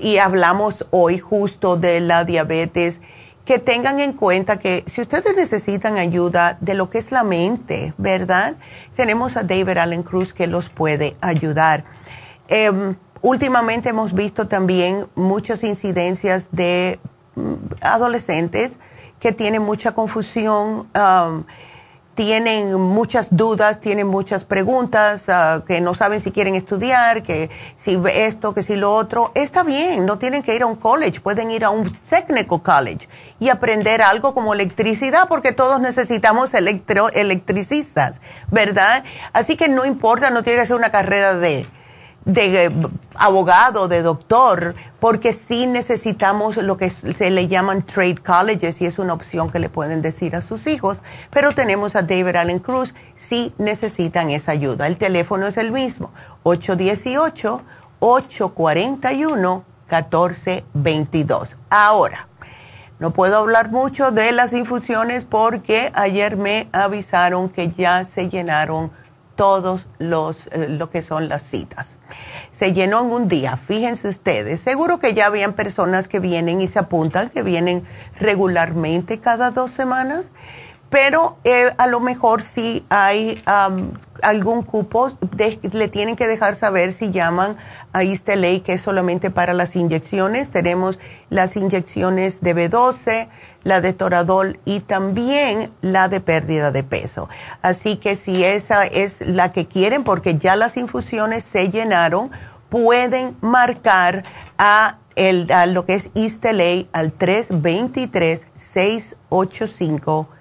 y hablamos hoy justo de la diabetes, que tengan en cuenta que si ustedes necesitan ayuda de lo que es la mente, ¿verdad? Tenemos a David Allen Cruz que los puede ayudar. Em, últimamente hemos visto también muchas incidencias de mm, adolescentes que tienen mucha confusión tienen muchas dudas, tienen muchas preguntas, uh, que no saben si quieren estudiar, que si esto, que si lo otro. Está bien, no tienen que ir a un college, pueden ir a un technical college y aprender algo como electricidad, porque todos necesitamos electro electricistas, ¿verdad? Así que no importa, no tiene que ser una carrera de de eh, abogado, de doctor, porque sí necesitamos lo que se le llaman trade colleges y es una opción que le pueden decir a sus hijos, pero tenemos a David Allen Cruz si necesitan esa ayuda. El teléfono es el mismo, 818-841-1422. Ahora, no puedo hablar mucho de las infusiones porque ayer me avisaron que ya se llenaron todos los eh, lo que son las citas. Se llenó en un día, fíjense ustedes. Seguro que ya habían personas que vienen y se apuntan, que vienen regularmente cada dos semanas pero eh, a lo mejor si hay algún cupo, le tienen que dejar saber si llaman a Isteley, que es solamente para las inyecciones. Tenemos las inyecciones de B12, la de Toradol y también la de pérdida de peso. Así que si esa es la que quieren, porque ya las infusiones se llenaron, pueden marcar a, el, a lo que es Isteley al 323 685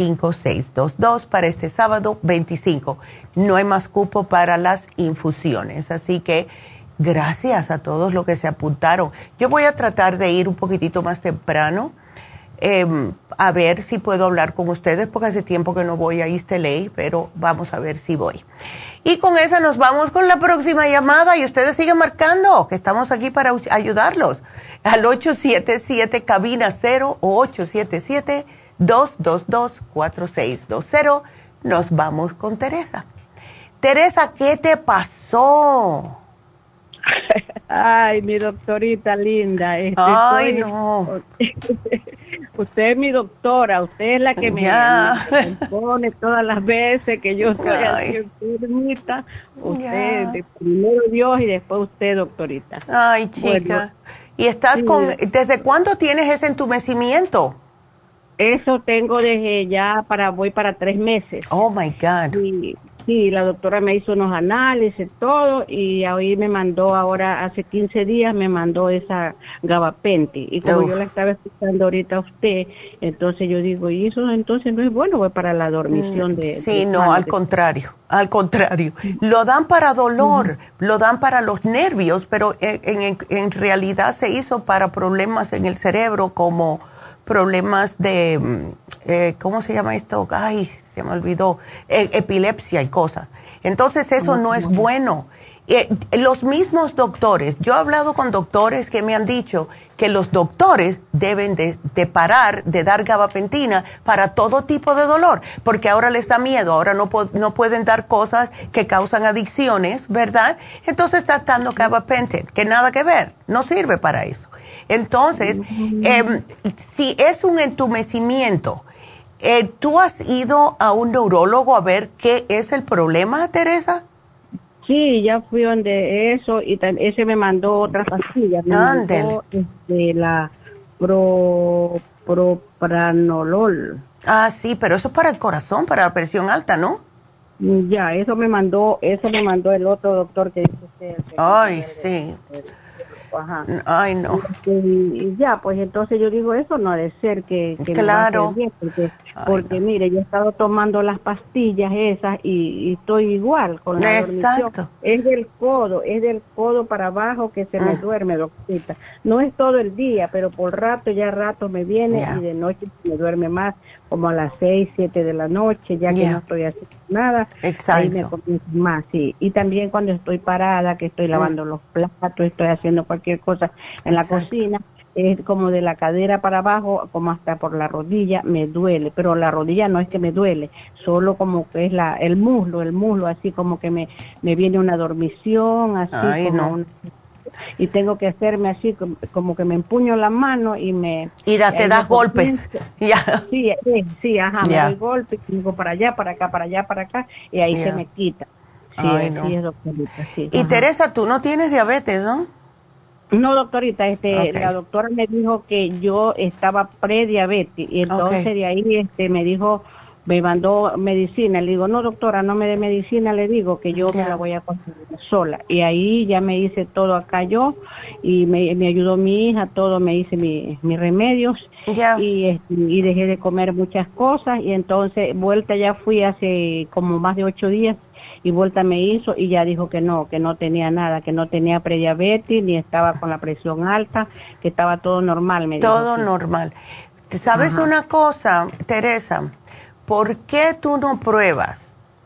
5622 para este sábado 25. No hay más cupo para las infusiones, así que gracias a todos los que se apuntaron. Yo voy a tratar de ir un poquitito más temprano. Em, a ver si puedo hablar con ustedes porque hace tiempo que no voy a East pero vamos a ver si voy. Y con esa nos vamos con la próxima llamada y ustedes siguen marcando que estamos aquí para ayudarlos al 877 cabina 0 o 877 222-4620. Nos vamos con Teresa. Teresa, ¿qué te pasó? Ay, mi doctorita linda. Este, Ay, no. usted es mi doctora, usted es la que me, pone todas las veces que yo estoy enfermita. Usted, primero Dios y después usted, doctorita. Ay, chica. ¿Y estás con, desde cuándo tienes ese entumecimiento? Eso tengo desde ya para, voy para tres meses. Oh my God. Sí, la doctora me hizo unos análisis, todo, y hoy me mandó ahora, hace 15 días, me mandó esa gabapente. Y como yo la estaba escuchando ahorita a usted, entonces yo digo, y eso entonces no es bueno, para la dormición de. Sí, no, al contrario, al contrario. Lo dan para dolor, lo dan para los nervios, pero en, en realidad se hizo para problemas en el cerebro como problemas de, mm, eh, ¿cómo se llama esto? Ay, se me olvidó, e, epilepsia y cosas. Entonces eso no es bueno. Eh, los mismos doctores, yo he hablado con doctores que me han dicho que los doctores deben de, parar de dar gabapentina para todo tipo de dolor, porque ahora les da miedo, ahora no, no pueden dar cosas que causan adicciones, ¿verdad? Entonces está dando gabapentin, que nada que ver, no sirve para eso. Entonces, em, si es un entumecimiento, eh, ¿tú has ido a un neurólogo a ver qué es el problema, Teresa? Sí, ya fui donde eso y ese me mandó otras pastillas. Me mandó este, la pro, propranolol. Ah, sí, pero eso es para el corazón, para la presión alta, ¿no? Ya, eso me mandó, eso me mandó el otro doctor que dice usted. Ay, sí. Ajá. Ay, no. Y, ya, pues entonces yo digo, eso no debe ser que... que claro. porque, porque mire, yo he estado tomando las pastillas esas y, estoy igual con la Exacto. Es del codo, es del codo para abajo que se me ah. duerme, doctorita. No es todo el día, pero por rato, ya rato me viene y de noche me duerme más, como a las seis, siete de la noche, ya que no estoy haciendo nada. Exacto. Ahí me comienzo más, sí. Y también cuando estoy parada, que estoy lavando los platos, estoy haciendo cualquier cosa en la cocina, es como de la cadera para abajo, como hasta por la rodilla, me duele, pero la rodilla no es que me duele, solo como que es la, el muslo, el muslo, así como que me, me viene una dormición, así como y tengo que hacerme así como, que me empuño la mano y me y te das golpes. Ya. Sí sí ajá me doy golpes digo para allá para acá para allá para acá y ahí se me quita. Sí, sí, y Teresa tú no tienes diabetes no no, doctorita, este, la doctora me dijo que yo estaba prediabetes y entonces de ahí este, me dijo, me mandó medicina. Le digo, no, doctora, no me dé medicina, le digo que yo me la voy a conseguir sola. Y ahí ya me hice todo acá yo y me, me ayudó mi hija, todo, me hice mis remedios y, este, y dejé de comer muchas cosas y entonces vuelta ya fui hace como más de ocho días y vuelta me hizo y ya dijo que no, que no tenía nada, que no tenía prediabetes, ni estaba con la presión alta, que estaba todo normal. Me todo normal. ¿Sabes una cosa, Teresa? ¿Por qué tú no pruebas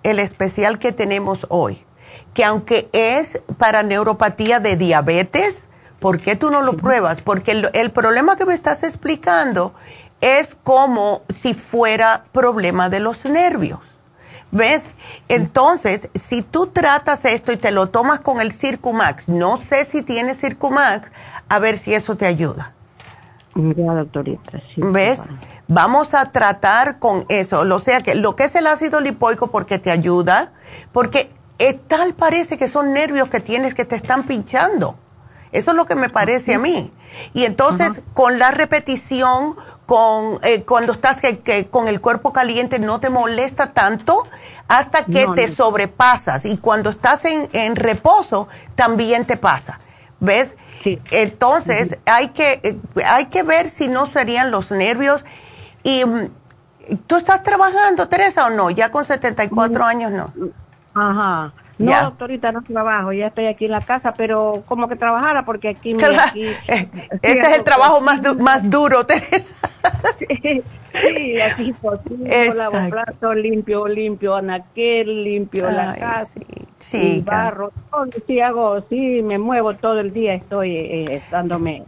el especial que tenemos hoy? Que aunque es para neuropatía de diabetes, ¿por qué tú no lo pruebas? Porque el, el problema que me estás explicando es como si fuera problema de los nervios. ¿Ves? Entonces, si tú tratas esto y te lo tomas con el Circumax, no sé si tienes Circumax, a ver si eso te ayuda. Ya, doctorita. ¿Ves? Vamos a tratar con eso. O sea, que lo que es el ácido lipoico porque te ayuda, porque tal parece que son nervios que tienes que te están pinchando. Eso es lo que me parece a mí. Y entonces, con la repetición, con eh, cuando estás que, con el cuerpo caliente, no te molesta tanto hasta que te sobrepasas. Y cuando estás en, en, reposo, también te pasa. ¿Ves? Sí. Entonces, hay, que, eh, hay que ver si no serían los nervios. Y mm, tú estás trabajando, Teresa, o no? Ya con 74 años, no. Ajá. No, doctorita, no trabajo, ya estoy aquí en la casa, pero como que trabajara porque aquí... Aquí eh, Ese es el trabajo más, más duro, Teresa. sí, aquí cocino, lavo platos, limpio, limpio anaquel, limpio la casa, sí, sí barro, todo, sí hago, sí, me muevo todo el día, estoy eh, dándome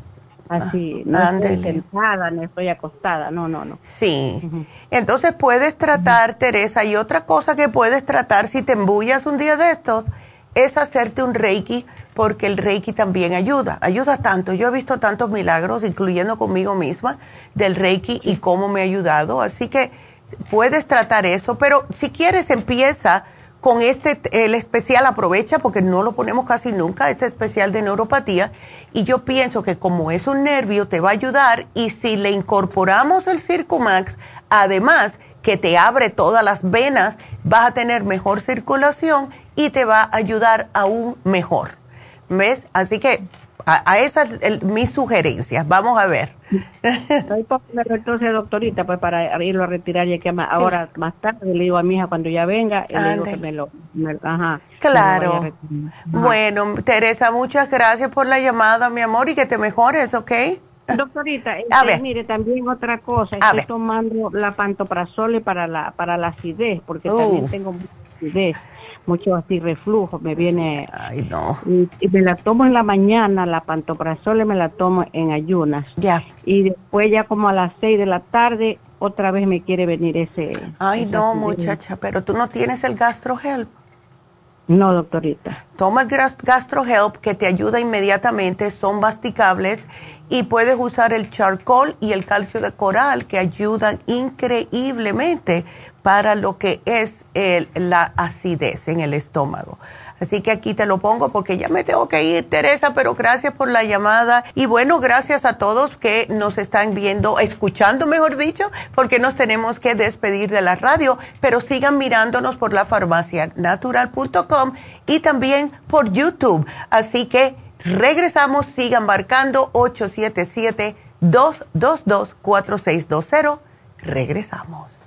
así, no estoy sentada, no estoy acostada, no, no, no. Sí, entonces puedes tratar, Teresa, y otra cosa que puedes tratar si te embullas un día de estos, es hacerte un reiki, porque el reiki también ayuda, ayuda tanto. Yo he visto tantos milagros, incluyendo conmigo misma, del reiki y cómo me ha ayudado, así que puedes tratar eso, pero si quieres empieza con este, el especial aprovecha porque no lo ponemos casi nunca, este especial de neuropatía. Y yo pienso que como es un nervio, te va a ayudar. Y si le incorporamos el Circumax, además que te abre todas las venas, vas a tener mejor circulación y te va a ayudar aún mejor. ¿Ves? Así que a, esas es mis sugerencias. Vamos a ver. entonces, doctorita, pues para irlo a retirar ya que ahora más tarde le digo a mi hija cuando ya venga, le digo que me lo... ajá, claro. Bueno, Teresa, muchas gracias por la llamada, mi amor, y que te mejores, ¿ok? Doctorita, este, mire, también otra cosa, estoy tomando la pantoprazole para la, para la acidez, porque también tengo mucha acidez mucho así reflujo, me viene... Ay, no. Y, me la tomo en la mañana, la pantoprazole me la tomo en ayunas. Ya. Y después ya como a las seis de la tarde, otra vez me quiere venir ese... Ay, no, muchacha, pero tú no tienes el gastrogel. No, doctorita. Toma el GastroHelp que te ayuda inmediatamente, son masticables y puedes usar el charcoal y el calcio de coral que ayudan increíblemente para lo que es la acidez en el estómago. Así que aquí te lo pongo porque ya me tengo que ir, Teresa, pero gracias por la llamada. Y bueno, gracias a todos que nos están viendo, escuchando, mejor dicho, porque nos tenemos que despedir de la radio. Pero sigan mirándonos por la farmacianatural.com y también por YouTube. Así que regresamos, sigan marcando 877-222-4620. Regresamos.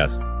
Yes.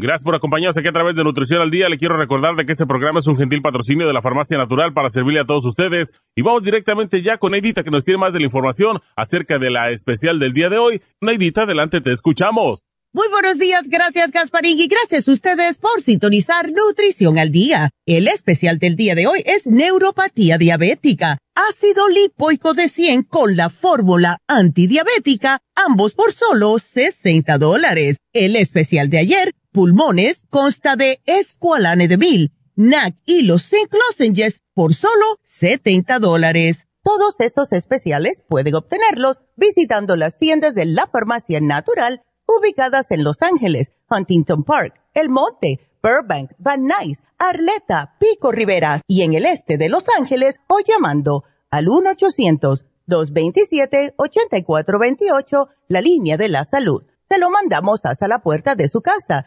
Gracias por acompañarnos aquí a través de Nutrición al Día. Le quiero recordar de que este programa es un gentil patrocinio de la Farmacia Natural para servirle a todos ustedes. Y vamos directamente ya con Neidita que nos tiene más de la información acerca de la especial del día de hoy. Neidita, adelante, te escuchamos. Muy buenos días, gracias Gasparín y gracias a ustedes por sintonizar Nutrición al Día. El especial del día de hoy es Neuropatía Diabética, ácido lipoico de 100 con la fórmula antidiabética, ambos por solo 60 dólares. El especial de ayer, pulmones, consta de Esqualane de Mil, NAC y los Zinc Lozenges por solo 70 dólares. Todos estos especiales pueden obtenerlos visitando las tiendas de la farmacia natural ubicadas en Los Ángeles, Huntington Park, El Monte, Burbank, Van Nuys, Arleta, Pico Rivera y en el este de Los Ángeles o llamando al 1-800-227-8428, la línea de la salud. Se lo mandamos hasta la puerta de su casa.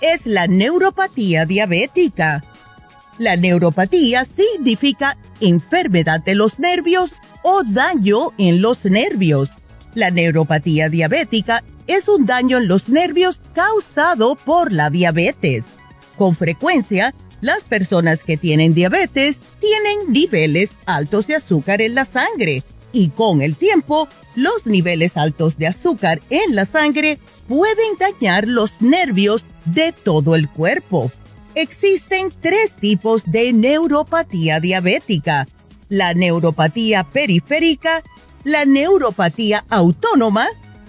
Es la neuropatía diabética? La neuropatía significa enfermedad de los nervios o daño en los nervios. La neuropatía diabética es un daño en los nervios causado por la diabetes. Con frecuencia, las personas que tienen diabetes tienen niveles altos de azúcar en la sangre y con el tiempo, los niveles altos de azúcar en la sangre pueden dañar los nervios de todo el cuerpo. Existen tres tipos de neuropatía diabética. La neuropatía periférica, la neuropatía autónoma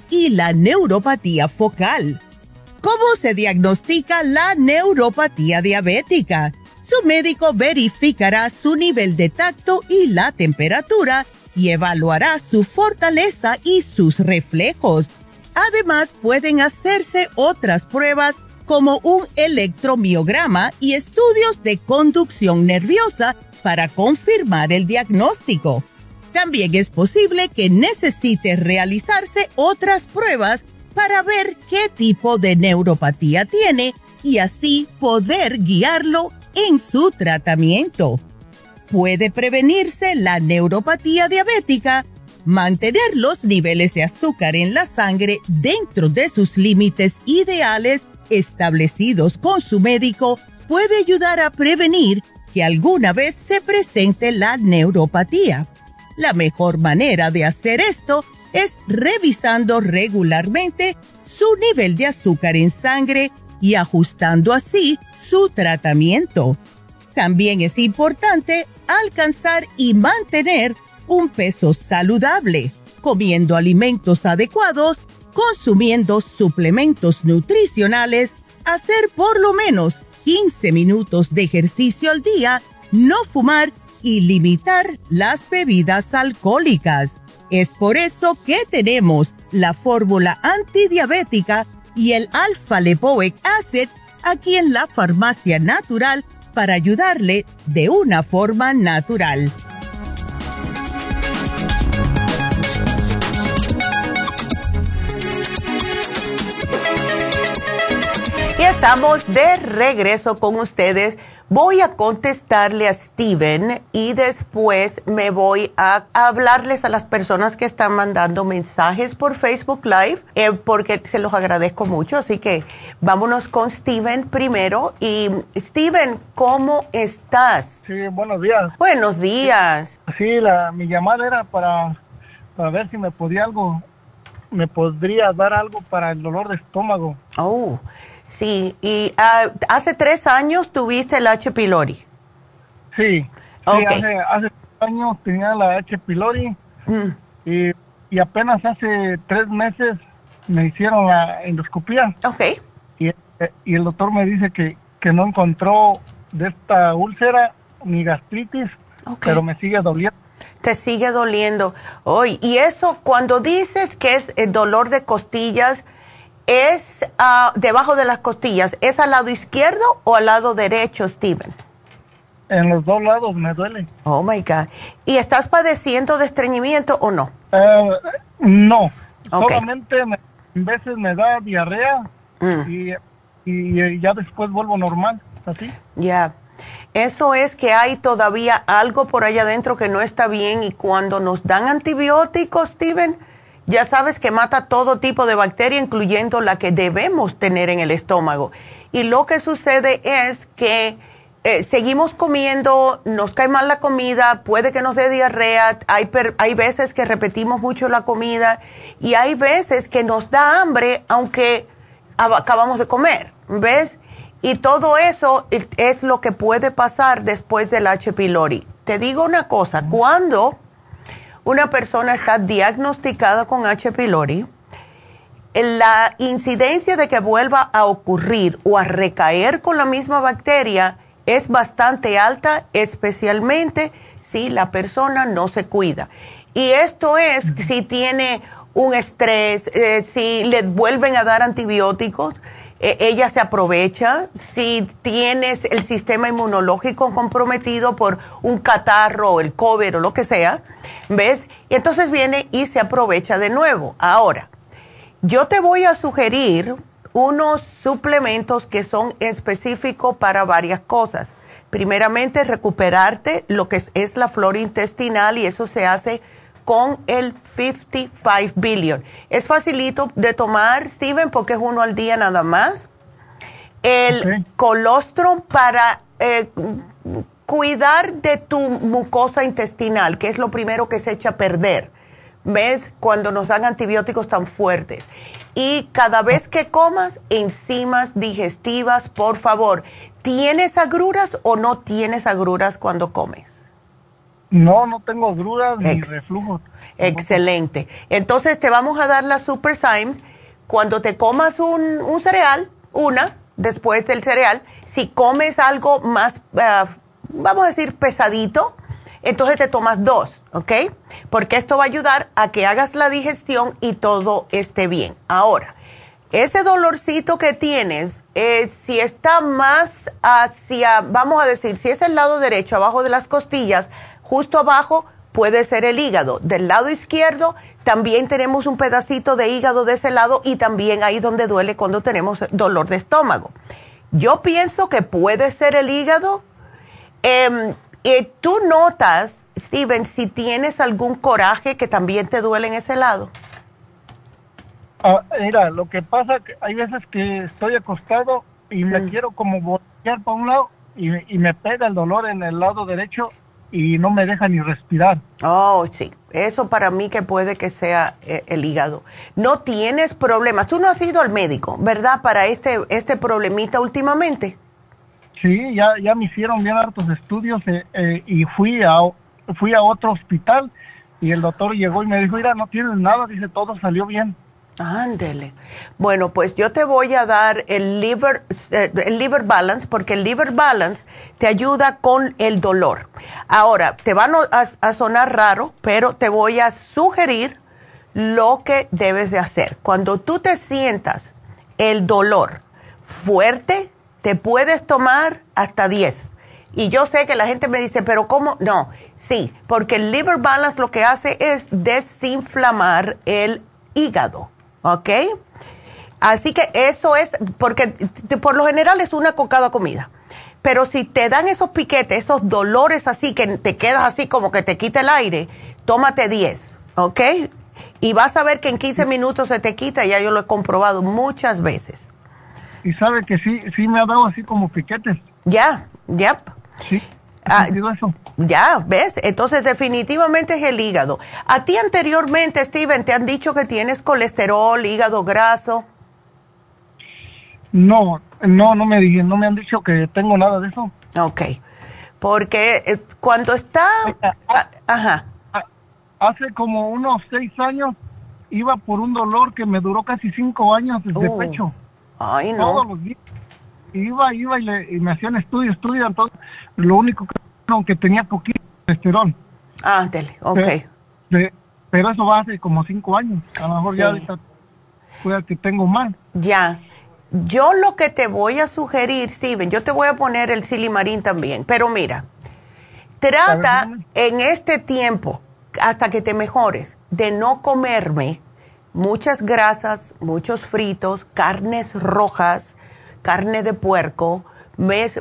y la neuropatía focal. ¿Cómo se diagnostica la neuropatía diabética? su médico verificará su nivel de tacto y la temperatura y evaluará su fortaleza y sus reflejos. Además, pueden hacerse otras pruebas como un electromiograma y estudios de conducción nerviosa para confirmar el diagnóstico. También es posible que necesite realizarse otras pruebas para ver qué tipo de neuropatía tiene y así poder guiarlo en su tratamiento. Puede prevenirse la neuropatía diabética, mantener los niveles de azúcar en la sangre dentro de sus límites ideales establecidos con su médico, puede ayudar a prevenir que alguna vez se presente la neuropatía. La mejor manera de hacer esto es revisando regularmente su nivel de azúcar en sangre y ajustando así su tratamiento. También es importante alcanzar y mantener un peso saludable, comiendo alimentos adecuados, consumiendo suplementos nutricionales, hacer por lo menos 15 minutos de ejercicio al día, no fumar y limitar las bebidas alcohólicas. Es por eso que tenemos la fórmula antidiabética y el alfa lipoic acid aquí en la farmacia natural para ayudarle de una forma natural. Y estamos de regreso con ustedes Voy a contestarle a Steven y después me voy a hablarles a las personas que están mandando mensajes por Facebook Live eh, porque se los agradezco mucho. Así que vámonos con Steven primero. Y Steven, ¿cómo estás? Sí, buenos días. Buenos días. Sí, la, mi llamada era para, para ver si me podía algo, me podría dar algo para el dolor de estómago. Oh. Sí, y ah, hace tres años tuviste el H. pylori. Sí, hace, hace años tenía la H. pylori mm. y, y, apenas hace tres meses me hicieron la endoscopía. Ok. Y, y el doctor me dice que, que no encontró de esta úlcera ni gastritis, pero me sigue doliendo. Te sigue doliendo. Hoy, y eso cuando dices que es el dolor de costillas, es ah, debajo de las costillas. ¿Es al lado izquierdo o al lado derecho, Steven? En los dos lados me duele. Oh my God. ¿Y estás padeciendo de estreñimiento o no? Eh, no. Solamente a veces me da diarrea mm. y, y, ya después vuelvo normal, así. Ya. Eso es que hay todavía algo por allá adentro que no está bien y cuando nos dan antibióticos, Steven, ya sabes que mata todo tipo de bacteria, incluyendo la que debemos tener en el estómago. Y lo que sucede es que eh, seguimos comiendo, nos cae mal la comida, puede que nos dé diarrea, hay, hay veces que repetimos mucho la comida y hay veces que nos da hambre aunque acabamos de comer, ¿ves? Y todo eso es lo que puede pasar después del H. pylori. Te digo una cosa, cuando una persona está diagnosticada con H. pylori, la incidencia de que vuelva a ocurrir o a recaer con la misma bacteria es bastante alta, especialmente si la persona no se cuida. Y esto es si tiene un estrés, eh, si le vuelven a dar antibióticos, ella se aprovecha. Si tienes el sistema inmunológico comprometido por un catarro, el COVID o lo que sea, ¿ves? Y entonces viene y se aprovecha de nuevo. Ahora, yo te voy a sugerir unos suplementos que son específicos para varias cosas. Primeramente, recuperarte lo que es la flora intestinal y eso se hace con el 55 billion. Es facilito de tomar, Steven, porque es uno al día nada más. El colostrum para eh, cuidar de tu mucosa intestinal, que es lo primero que se echa a perder. ¿Ves? Cuando nos dan antibióticos tan fuertes. Y cada vez que comas, enzimas digestivas, por favor. ¿Tienes agruras o no tienes agruras cuando comes? No, no tengo agruras ni reflujo. Excelente. Entonces te vamos a dar la Super Symes. Cuando te comas un, cereal, una, después del cereal. Si comes algo más, ah, vamos a decir, pesadito, entonces te tomas dos, ¿ok? Porque esto va a ayudar a que hagas la digestión y todo esté bien. Ahora, ese dolorcito que tienes, eh, si está más hacia, vamos a decir, si es el lado derecho, abajo de las costillas, justo abajo, puede ser el hígado. Del lado izquierdo también tenemos un pedacito de hígado de ese lado y también ahí donde duele cuando tenemos dolor de estómago. Yo pienso que puede ser el hígado. Eh, y tú notas, Steven, si tienes algún coraje que también te duele en ese lado. Ah, mira, lo que pasa que hay veces que estoy acostado y me mm. quiero como voltear para un lado y, y me pega el dolor en el lado derecho y no me deja ni respirar. Oh, sí. Eso para mí que puede que sea eh, el hígado. No tienes problemas. Tú no has ido al médico, ¿verdad? Para este, este problemita últimamente. Sí, ya, ya me hicieron bien hartos estudios eh, eh, y fui a, fui a otro hospital y el doctor llegó y me dijo, mira, no tienes nada, dice, todo salió bien. Ándele. Bueno, pues yo te voy a dar el liver, eh, el liver balance, porque el liver balance te ayuda con el dolor. Ahora, te van a, sonar raro, pero te voy a sugerir lo que debes de hacer. Cuando tú te sientas el dolor fuerte, te puedes tomar hasta 10. Y yo sé que la gente me dice, pero ¿cómo? No, sí, porque el liver balance lo que hace es desinflamar el hígado ¿ok? Así que eso es, porque por lo general es una con cada comida. Pero si te dan esos piquetes, esos dolores así, que te quedas así como que te quita el aire, tómate 10, ¿ok? Y vas a ver que en 15 minutos se te quita, ya yo lo he comprobado muchas veces. Y sabe que sí, sí me ha dado así como piquetes. Ya, ya. Sí. Ah. Ya, ¿ves? Entonces definitivamente es el hígado. ¿A ti anteriormente, Steven, te han dicho que tienes colesterol, hígado graso? No, no, no me, no me han dicho que tengo nada de eso. Ok, porque eh, cuando está... Ah, ajá. Hace como unos seis años iba por un dolor que me duró casi cinco años desde oh. pecho. Ay, no. Todos los días iba, iba y, me hacían estudio, estudio, entonces lo único que, que tenía poquito colesterol. Ah, dele, ok. Pero, eso va hace como cinco años, a lo mejor ya ahorita puede que tengo mal. Ya. Yo lo que te voy a sugerir, Steven, yo te voy a poner el silimarín también, pero mira, trata en este tiempo, hasta que te mejores, de no comerme muchas grasas, muchos fritos, carnes rojas, carne de puerco,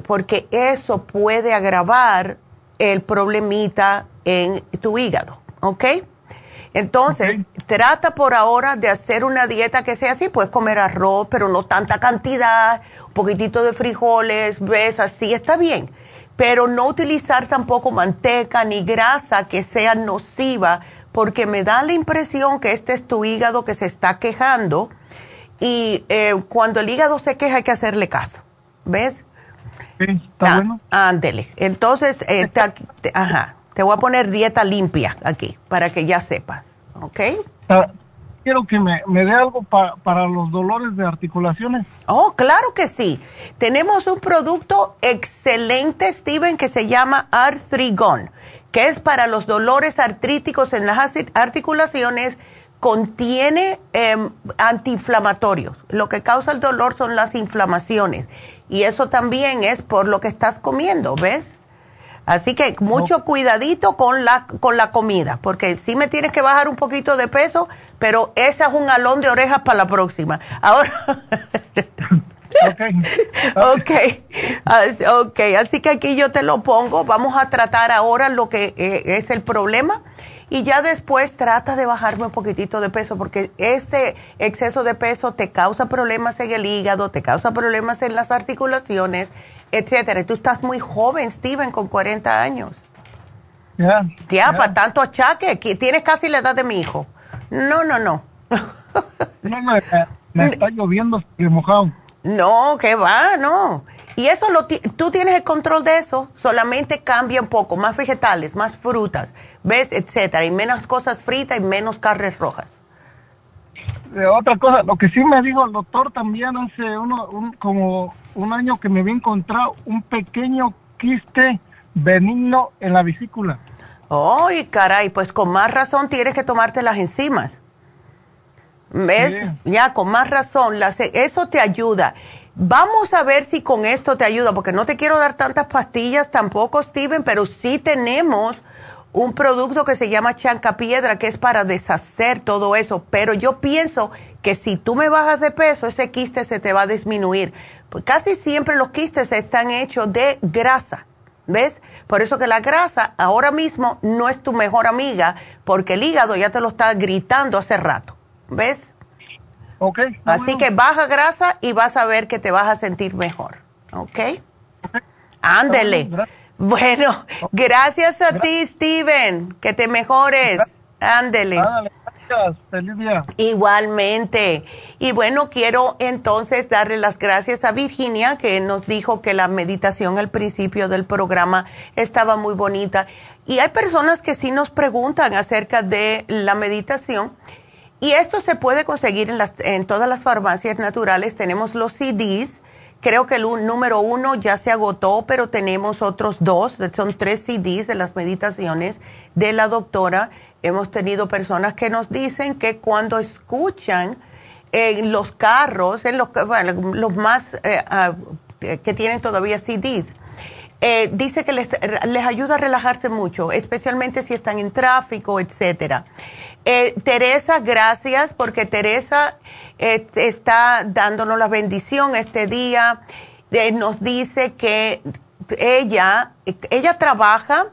porque eso puede agravar el problemita en tu hígado, ¿ok? Entonces, trata por ahora de hacer una dieta que sea así, puedes comer arroz, pero no tanta cantidad, un poquitito de frijoles, ves, así está bien, pero no utilizar tampoco manteca ni grasa que sea nociva, porque me da la impresión que este es tu hígado que se está quejando y eh, cuando el hígado se queja hay que hacerle caso. ¿Ves? Sí, está ah, bueno. Ándele. Entonces, eh, te, ajá, te voy a poner dieta limpia aquí para que ya sepas. ¿Ok? Ah, quiero que me, me dé algo para los dolores de articulaciones. Oh, claro que sí. Tenemos un producto excelente, Steven, que se llama Arthrigon, que es para los dolores artríticos en las articulaciones contiene em, antiinflamatorios. Lo que causa el dolor son las inflamaciones. Y eso también es por lo que estás comiendo, ¿ves? Así que mucho cuidadito con la, con la comida, porque sí me tienes que bajar un poquito de peso, pero ese es un alón de orejas para la próxima. Ahora. okay. ok, ok, así que aquí yo te lo pongo. Vamos a tratar ahora lo que eh, es el problema y ya después trata de bajarme un poquitito de peso porque ese exceso de peso te causa problemas en el hígado, te causa problemas en las articulaciones, etcétera. Y tú estás muy joven, Steven, con 40 años. Ya. ya, para tanto achaque, tienes casi la edad de mi hijo. No, no, no. no, me, me está lloviendo mojado. No, que va, no. Y eso lo tú tienes el control de eso, solamente cambia un poco, más vegetales, más frutas, ves, etcétera, y menos cosas fritas y menos carnes rojas. otra cosa, lo que sí me dijo el doctor también hace uno, como un año que me había encontrado un pequeño quiste benigno en la vesícula. ¡Ay, caray! Pues con más razón tienes que tomarte las enzimas. ¿Ves? Ya, con más razón. eso te ayuda. Vamos a ver si con esto te ayuda, porque no te quiero dar tantas pastillas tampoco, Steven, pero sí tenemos un producto que se llama chancapiedra, que es para deshacer todo eso. Pero yo pienso que si tú me bajas de peso, ese quiste se te va a disminuir. Pues casi siempre los quistes están hechos de grasa. ¿Ves? Por eso que la grasa ahora mismo no es tu mejor amiga, porque el hígado ya te lo está gritando hace rato. ¿Ves? Ok. Así que baja grasa y vas a ver que te vas a sentir mejor. ¿Ok? okay. Ándele. Bueno, gracias a ti, Steven. Que te mejores. Ándele. Gracias. Feliz día. Igualmente. Y bueno, quiero entonces darle las gracias a Virginia, que nos dijo que la meditación al principio del programa estaba muy bonita. Y hay personas que sí nos preguntan acerca de la meditación y esto se puede conseguir en, las, en todas las farmacias naturales. Tenemos los CDs. Creo que el número uno ya se agotó, pero tenemos otros dos. Son tres CDs de las meditaciones de la doctora. Hemos tenido personas que nos dicen que cuando escuchan en los carros, en los, los más eh, ah, que tienen todavía CDs, eh, dice que les, les, ayuda a relajarse mucho, especialmente si están en tráfico, etcétera. Eh, Teresa, gracias, porque Teresa eh, está dándonos la bendición este día. nos dice que ella, ella trabaja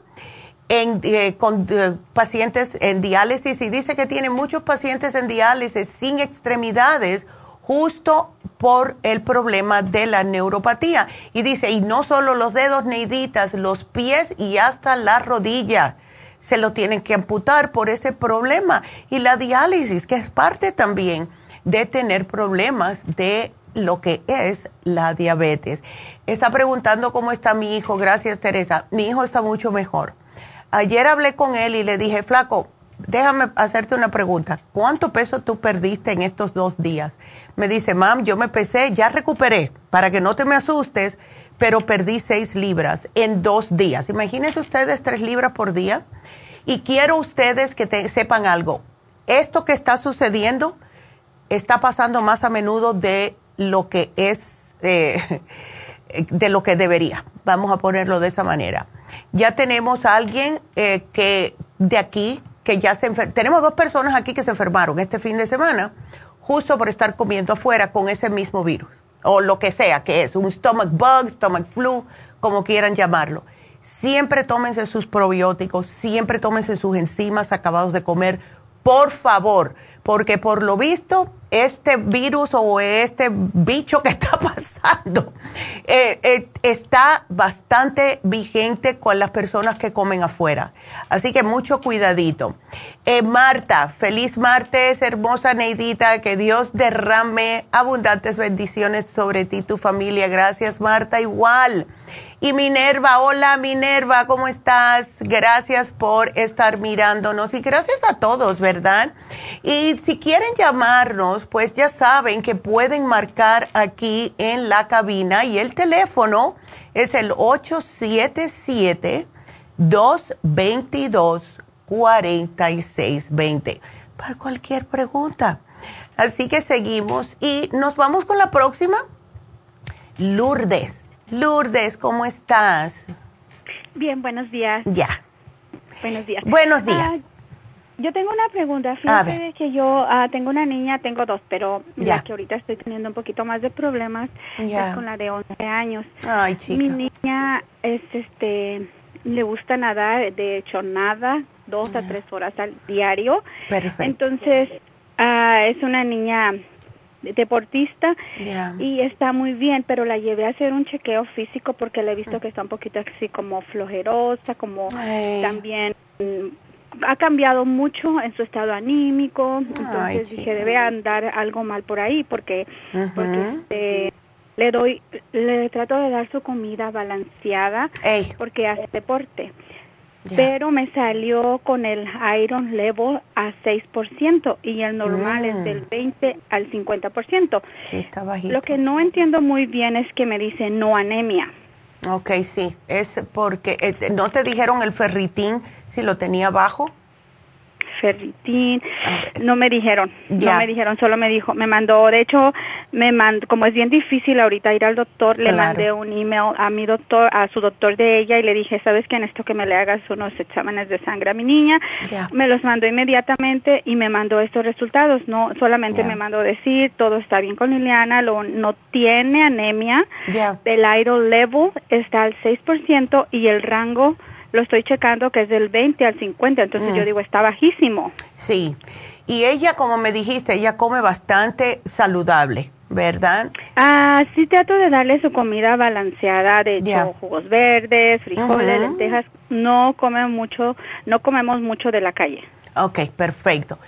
en, con pacientes en diálisis y dice que tiene muchos pacientes en diálisis sin extremidades justo por el problema de la neuropatía. Y dice, y no solo los dedos neiditas, los pies y hasta la rodilla se lo tienen que amputar por ese problema. Y la diálisis, que es parte también de tener problemas de lo que es la diabetes. Está preguntando cómo está mi hijo. Gracias, Teresa. Mi hijo está mucho mejor. Ayer hablé con él y le dije, flaco, déjame hacerte una pregunta. ¿Cuánto peso tú perdiste en estos dos días? Me dice, mam, yo me pesé, ya recuperé, para que no te me asustes, pero perdí seis libras en dos días. Imagínense ustedes tres libras por día. Y quiero ustedes que te, sepan algo. Esto que está sucediendo está pasando más a menudo de lo que es, eh, de lo que debería. Vamos a ponerlo de esa manera. Ya tenemos a alguien eh, que de aquí que ya se Tenemos dos personas aquí que se enfermaron este fin de semana justo por estar comiendo afuera con ese mismo virus o lo que sea que es, un stomach bug, stomach flu, como quieran llamarlo. Siempre tómense sus probióticos, siempre tómense sus enzimas acabados de comer, por favor porque por lo visto este virus o este bicho que está pasando eh, eh, está bastante vigente con las personas que comen afuera. Así que mucho cuidadito. Eh, Marta, feliz martes, hermosa Neidita, que Dios derrame abundantes bendiciones sobre ti tu familia. Gracias Marta, igual. Y Minerva, hola Minerva, ¿cómo estás? Gracias por estar mirándonos y gracias a todos, ¿verdad? Y si quieren llamarnos, pues ya saben que pueden marcar aquí en la cabina y el teléfono es el 877-222-4620 para cualquier pregunta. Así que seguimos y nos vamos con la próxima. Lourdes. Lourdes, ¿cómo estás? Bien, buenos días. Ya. Buenos días. Buenos días. Ah, yo tengo una pregunta. Fíjate que yo ah, tengo una niña, tengo dos, pero ya. que ahorita estoy teniendo un poquito más de problemas es con la de 11 años. Ay, chica. Mi niña es, este, le gusta nadar, de hecho nada, dos a tres horas al diario. Perfecto. Entonces, ah, es una niña deportista y está muy bien, pero la llevé a hacer un chequeo físico porque le he visto que está un poquito así como flojerosa, como también mm, ha cambiado mucho en su estado anímico, entonces dije debe andar algo mal por ahí porque, este, le doy, le trato de dar su comida balanceada porque hace deporte pero me salió con el iron level a 6% y el normal es del 20 mm. al 50%. Sí, está bajito. Lo que no entiendo muy bien es que me dice no anemia. Ok, sí, es porque eh, no te dijeron el ferritín si lo tenía bajo ferritín, no me dijeron, no me dijeron, solo me dijo, me mandó, de hecho, me mandó, como es bien difícil ahorita ir al doctor, le mandé un email a mi doctor, a su doctor de ella y le dije, sabes que necesito que me le hagas unos exámenes de sangre a mi niña, me los mandó inmediatamente y me mandó estos resultados, no solamente me mandó decir, todo está bien con Liliana, lo, no tiene anemia, el iron level está al 6% y el rango lo estoy checando que es del 20 al 50, entonces yo mm. digo, está bajísimo. Sí, y ella, como me dijiste, ella come bastante saludable, ¿verdad? Ah, sí trato de darle su comida balanceada, de hecho, jugos verdes, frijoles, lentejas, no come mucho, no comemos mucho de la calle. Ok, perfecto.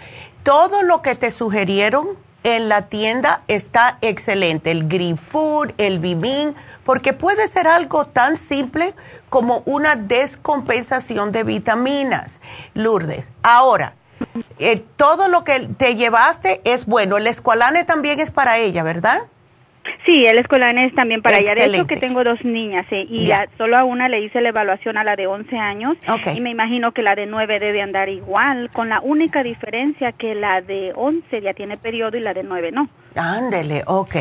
Todo lo que te sugirieron en la tienda está excelente. El Green Food, el Vivin, porque puede ser algo tan simple como una descompensación de vitaminas. Lourdes, ahora, eh, todo lo que te llevaste es bueno. El escualane también es para ella, ¿verdad? Sí, el escolar es también para ella. De hecho, que tengo dos niñas y solo a una le hice la evaluación a la de 11 años y me imagino que la de 9 debe andar igual, con la única diferencia que la de 11 ya tiene periodo y la de 9 no. Ándele, ok.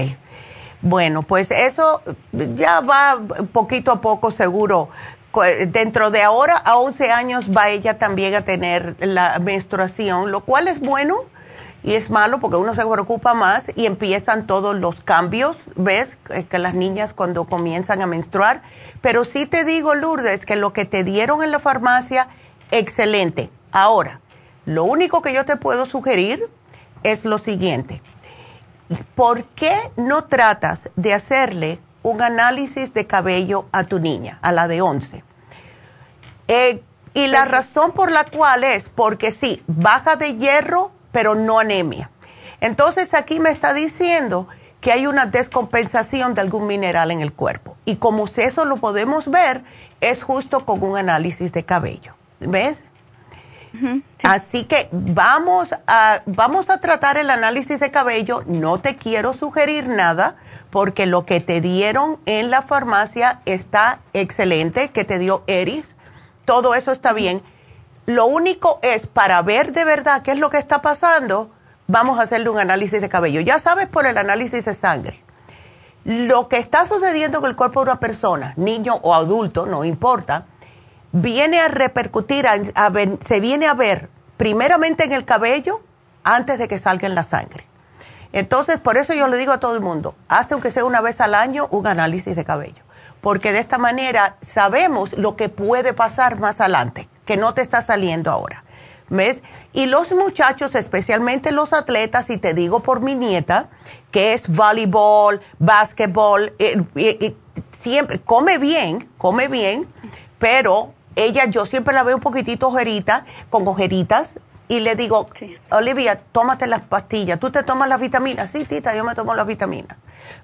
Bueno, pues eso ya va poquito a poco seguro. Dentro de ahora a 11 años va ella también a tener la menstruación, lo cual es bueno y es malo porque uno se preocupa más y empiezan todos los cambios, ¿ves? Que las niñas cuando comienzan a menstruar. Pero sí te digo, Lourdes, que lo que te dieron en la farmacia, excelente. Ahora, lo único que yo te puedo sugerir es lo siguiente. ¿Por qué no tratas de hacerle un análisis de cabello a tu niña, a la de 11? Eh, y la razón por la cual es porque sí, baja de hierro pero no anemia. Entonces aquí me está diciendo que hay una descompensación de algún mineral en el cuerpo. Y como eso lo podemos ver, es justo con un análisis de cabello. ¿Ves? Así que vamos a, vamos a tratar el análisis de cabello. No te quiero sugerir nada porque lo que te dieron en la farmacia está excelente, que te dio Eris. Todo eso está bien lo único es para ver de verdad qué es lo que está pasando, vamos a hacerle un análisis de cabello. Ya sabes por el análisis de sangre. Lo que está sucediendo con el cuerpo de una persona, niño o adulto, no importa, viene a repercutir, se viene a ver primeramente en el cabello antes de que salga en la sangre. Entonces, por eso yo le digo a todo el mundo, hazte aunque sea una vez al año un análisis de cabello, porque de esta manera sabemos lo que puede pasar más adelante que no te está saliendo ahora. ¿Ves? Y los muchachos, especialmente los atletas, y te digo por mi nieta, que es voleibol, básquetbol, eh, eh, eh, siempre come bien, come bien, pero ella, yo siempre la veo un poquitito ojerita, con ojeritas, y le digo, Olivia, tómate las pastillas, ¿tú te tomas las vitaminas? Sí, tita, yo me tomo las vitaminas.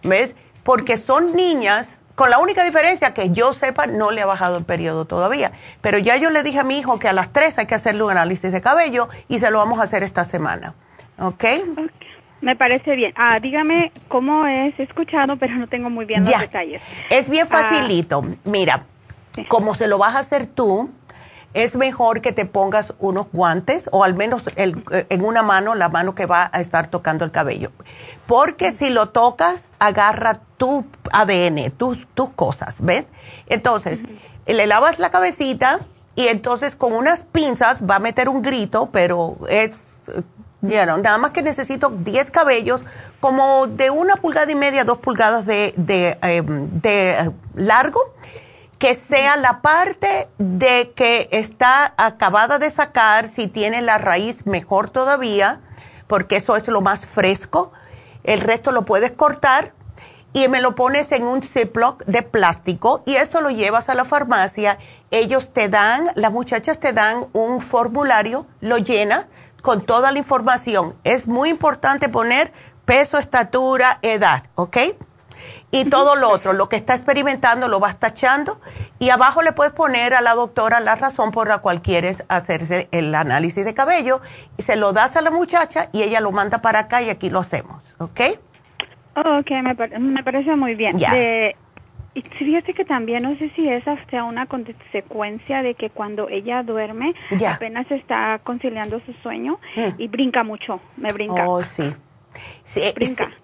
¿Ves? Porque son niñas con la única diferencia que yo sepa, no le ha bajado el periodo todavía. Pero ya yo le dije a mi hijo que a las 3 hay que hacerle un análisis de cabello y se lo vamos a hacer esta semana. ¿Ok? Me parece bien. Ah, dígame cómo es, he escuchado, pero no tengo muy bien los detalles. Es bien ah, facilito. Mira, como se lo vas a hacer tú, es mejor que te pongas unos guantes o al menos el, eh, en una mano, la mano que va a estar tocando el cabello. Porque si lo tocas, agarra tu ADN, tus, tus cosas, ¿ves? Entonces, le lavas la cabecita y entonces con unas pinzas va a meter un grito, pero es, ya nada más que necesito 10 cabellos como de una pulgada y media, dos pulgadas de, de, em, de eh, largo que sea la parte de que está acabada de sacar, si tiene la raíz mejor todavía, porque eso es lo más fresco. El resto lo puedes cortar y me lo pones en un Ziploc de plástico y esto lo llevas a la farmacia. Ellos te dan, las muchachas te dan un formulario, lo llenas con toda la información. Es muy importante poner peso, estatura, edad, ¿ok? Y todo lo otro, lo que está experimentando lo vas tachando y abajo le puedes poner a la doctora la razón por la cual quieres hacerse el análisis de cabello y se lo das a la muchacha y ella lo manda para acá y aquí lo hacemos, ¿ok? ok, me, parece muy bien. Ya. y fíjate que también no sé si esa sea una consecuencia de que cuando ella duerme apenas está conciliando su sueño mm. y brinca mucho, me brinca. Oh, sí. Sí,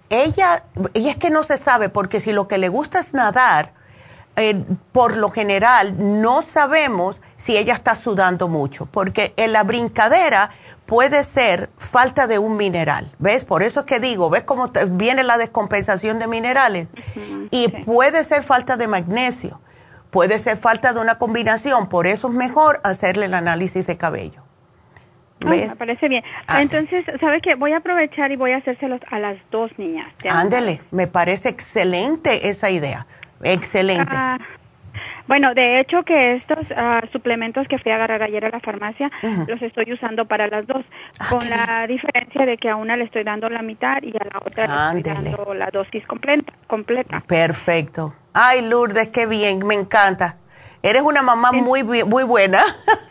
ella, ella es que no se sabe, porque si lo que le gusta es nadar, eh, por lo general no sabemos si ella está sudando mucho, porque en la brincadera puede ser falta de un mineral, ¿ves? Por eso es que digo, ¿ves cómo viene la descompensación de minerales? y puede ser falta de magnesio, puede ser falta de una combinación, por eso es mejor hacerle el análisis de cabello. Ah, me parece bien. Ah. Entonces, ¿sabe qué? Voy a aprovechar y voy a hacérselos a las dos niñas. Ándele, me parece excelente esa idea. Excelente. Ah, bueno, de hecho que estos suplementos que fui a agarrar ayer a la farmacia los estoy usando para las dos, con la diferencia de que a una le estoy dando la mitad y a la otra le estoy dando la dosis completa. completa. Perfecto. Ay, Lourdes, qué bien, me encanta. Eres una mamá muy muy buena.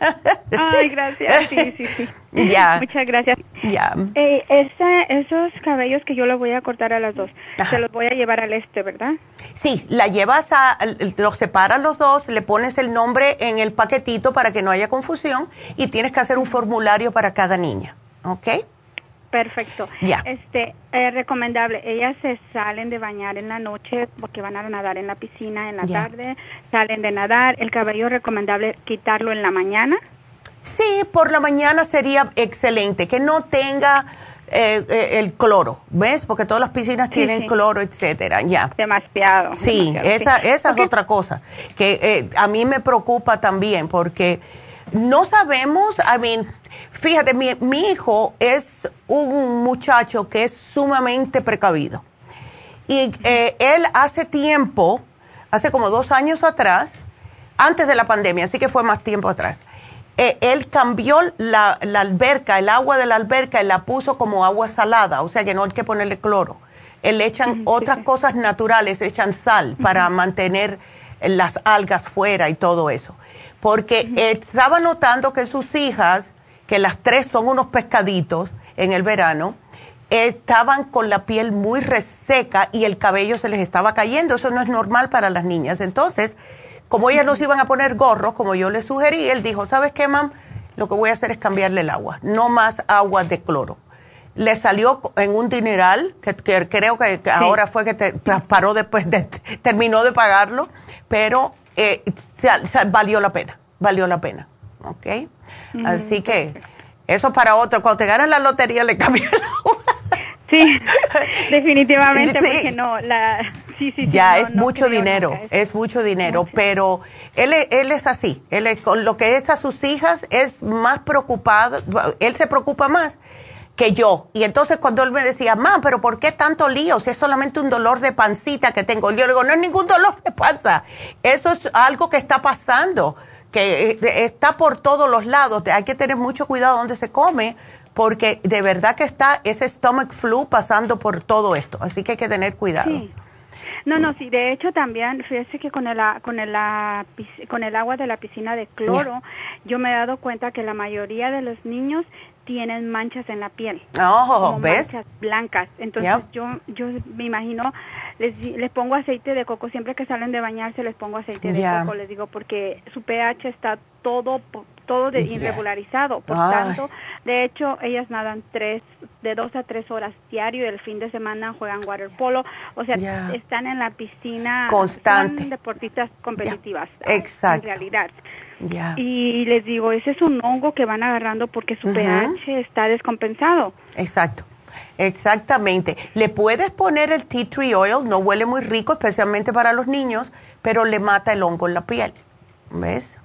Ay, gracias. Sí, sí, sí. Ya. Muchas gracias. Ya. Eh, esos cabellos que yo los voy a cortar a las dos, se los voy a llevar al este, ¿verdad? Sí, la llevas a, los separas los dos, le pones el nombre en el paquetito para que no haya confusión y tienes que hacer un formulario para cada niña, ¿ok? Perfecto. Ya. Este, es recomendable. Ellas se salen de bañar en la noche porque van a nadar en la piscina en la tarde, salen de nadar. El cabello recomendable quitarlo en la mañana. Sí, por la mañana sería excelente, que no tenga eh, eh, el cloro, ¿ves? Porque todas las piscinas tienen cloro, etcétera, ya. Demasiado. Sí, esa, esa es otra cosa que eh, a mí me preocupa también porque no sabemos, I mean, Fíjate, mi, hijo es un muchacho que es sumamente precavido. Y eh, él hace tiempo, hace como dos años atrás, antes de la pandemia, así que fue más tiempo atrás, eh, él cambió la, alberca, el agua de la alberca, y la puso como agua salada, o sea que no hay que ponerle cloro. Él le echan otras cosas naturales, le echan sal para mantener las algas fuera y todo eso. Porque estaba notando que sus hijas que las tres son unos pescaditos en el verano, estaban con la piel muy reseca y el cabello se les estaba cayendo. Eso no es normal para las niñas. Entonces, como ellas nos iban a poner gorros, como yo les sugerí, él dijo, ¿sabes qué, mam? Lo que voy a hacer es cambiarle el agua, no más agua de cloro. Le salió en un dineral, que, creo que, ahora fue que te, paró después, de, terminó de pagarlo, pero eh, valió la pena, valió la pena. ¿Ok? Así que eso para otro. Cuando te ganas la lotería le cambia el agua. Sí, definitivamente, porque no, la, sí, sí, ya es mucho dinero, es mucho dinero, pero él, él es así, él es, con lo que es a sus hijas es más preocupado, él se preocupa más que yo. Y entonces cuando él me decía, mamá, pero ¿por qué tanto lío? Si es solamente un dolor de pancita que tengo. Yo le digo, no es ningún dolor de panza, eso es algo que está pasando que eh, está por todos los lados. Hay que tener mucho cuidado donde se come, porque de verdad que está ese stomach flu pasando por todo esto. Así que hay que tener cuidado. No, no, sí, de hecho también, fíjese que con el, con el, con el agua de la piscina de cloro, yo me he dado cuenta que la mayoría de los niños tienen manchas en la piel. Oh, ¿ves? Manchas blancas. Entonces yo, yo me imagino les, les pongo aceite de coco, siempre que salen de bañarse les pongo aceite de coco, les digo, porque su pH está todo todo de irregularizado, por tanto, de hecho, ellas nadan tres, de dos a tres horas diario, el fin de semana juegan waterpolo, o sea, están en la piscina, constante, son deportistas competitivas, exacto, en realidad. Y les digo, ese es un hongo que van agarrando porque su pH está descompensado. Exacto. Exactamente. Le puedes poner el tea tree oil, no huele muy rico, especialmente para los niños, pero le mata el hongo en la piel. ¿Ves?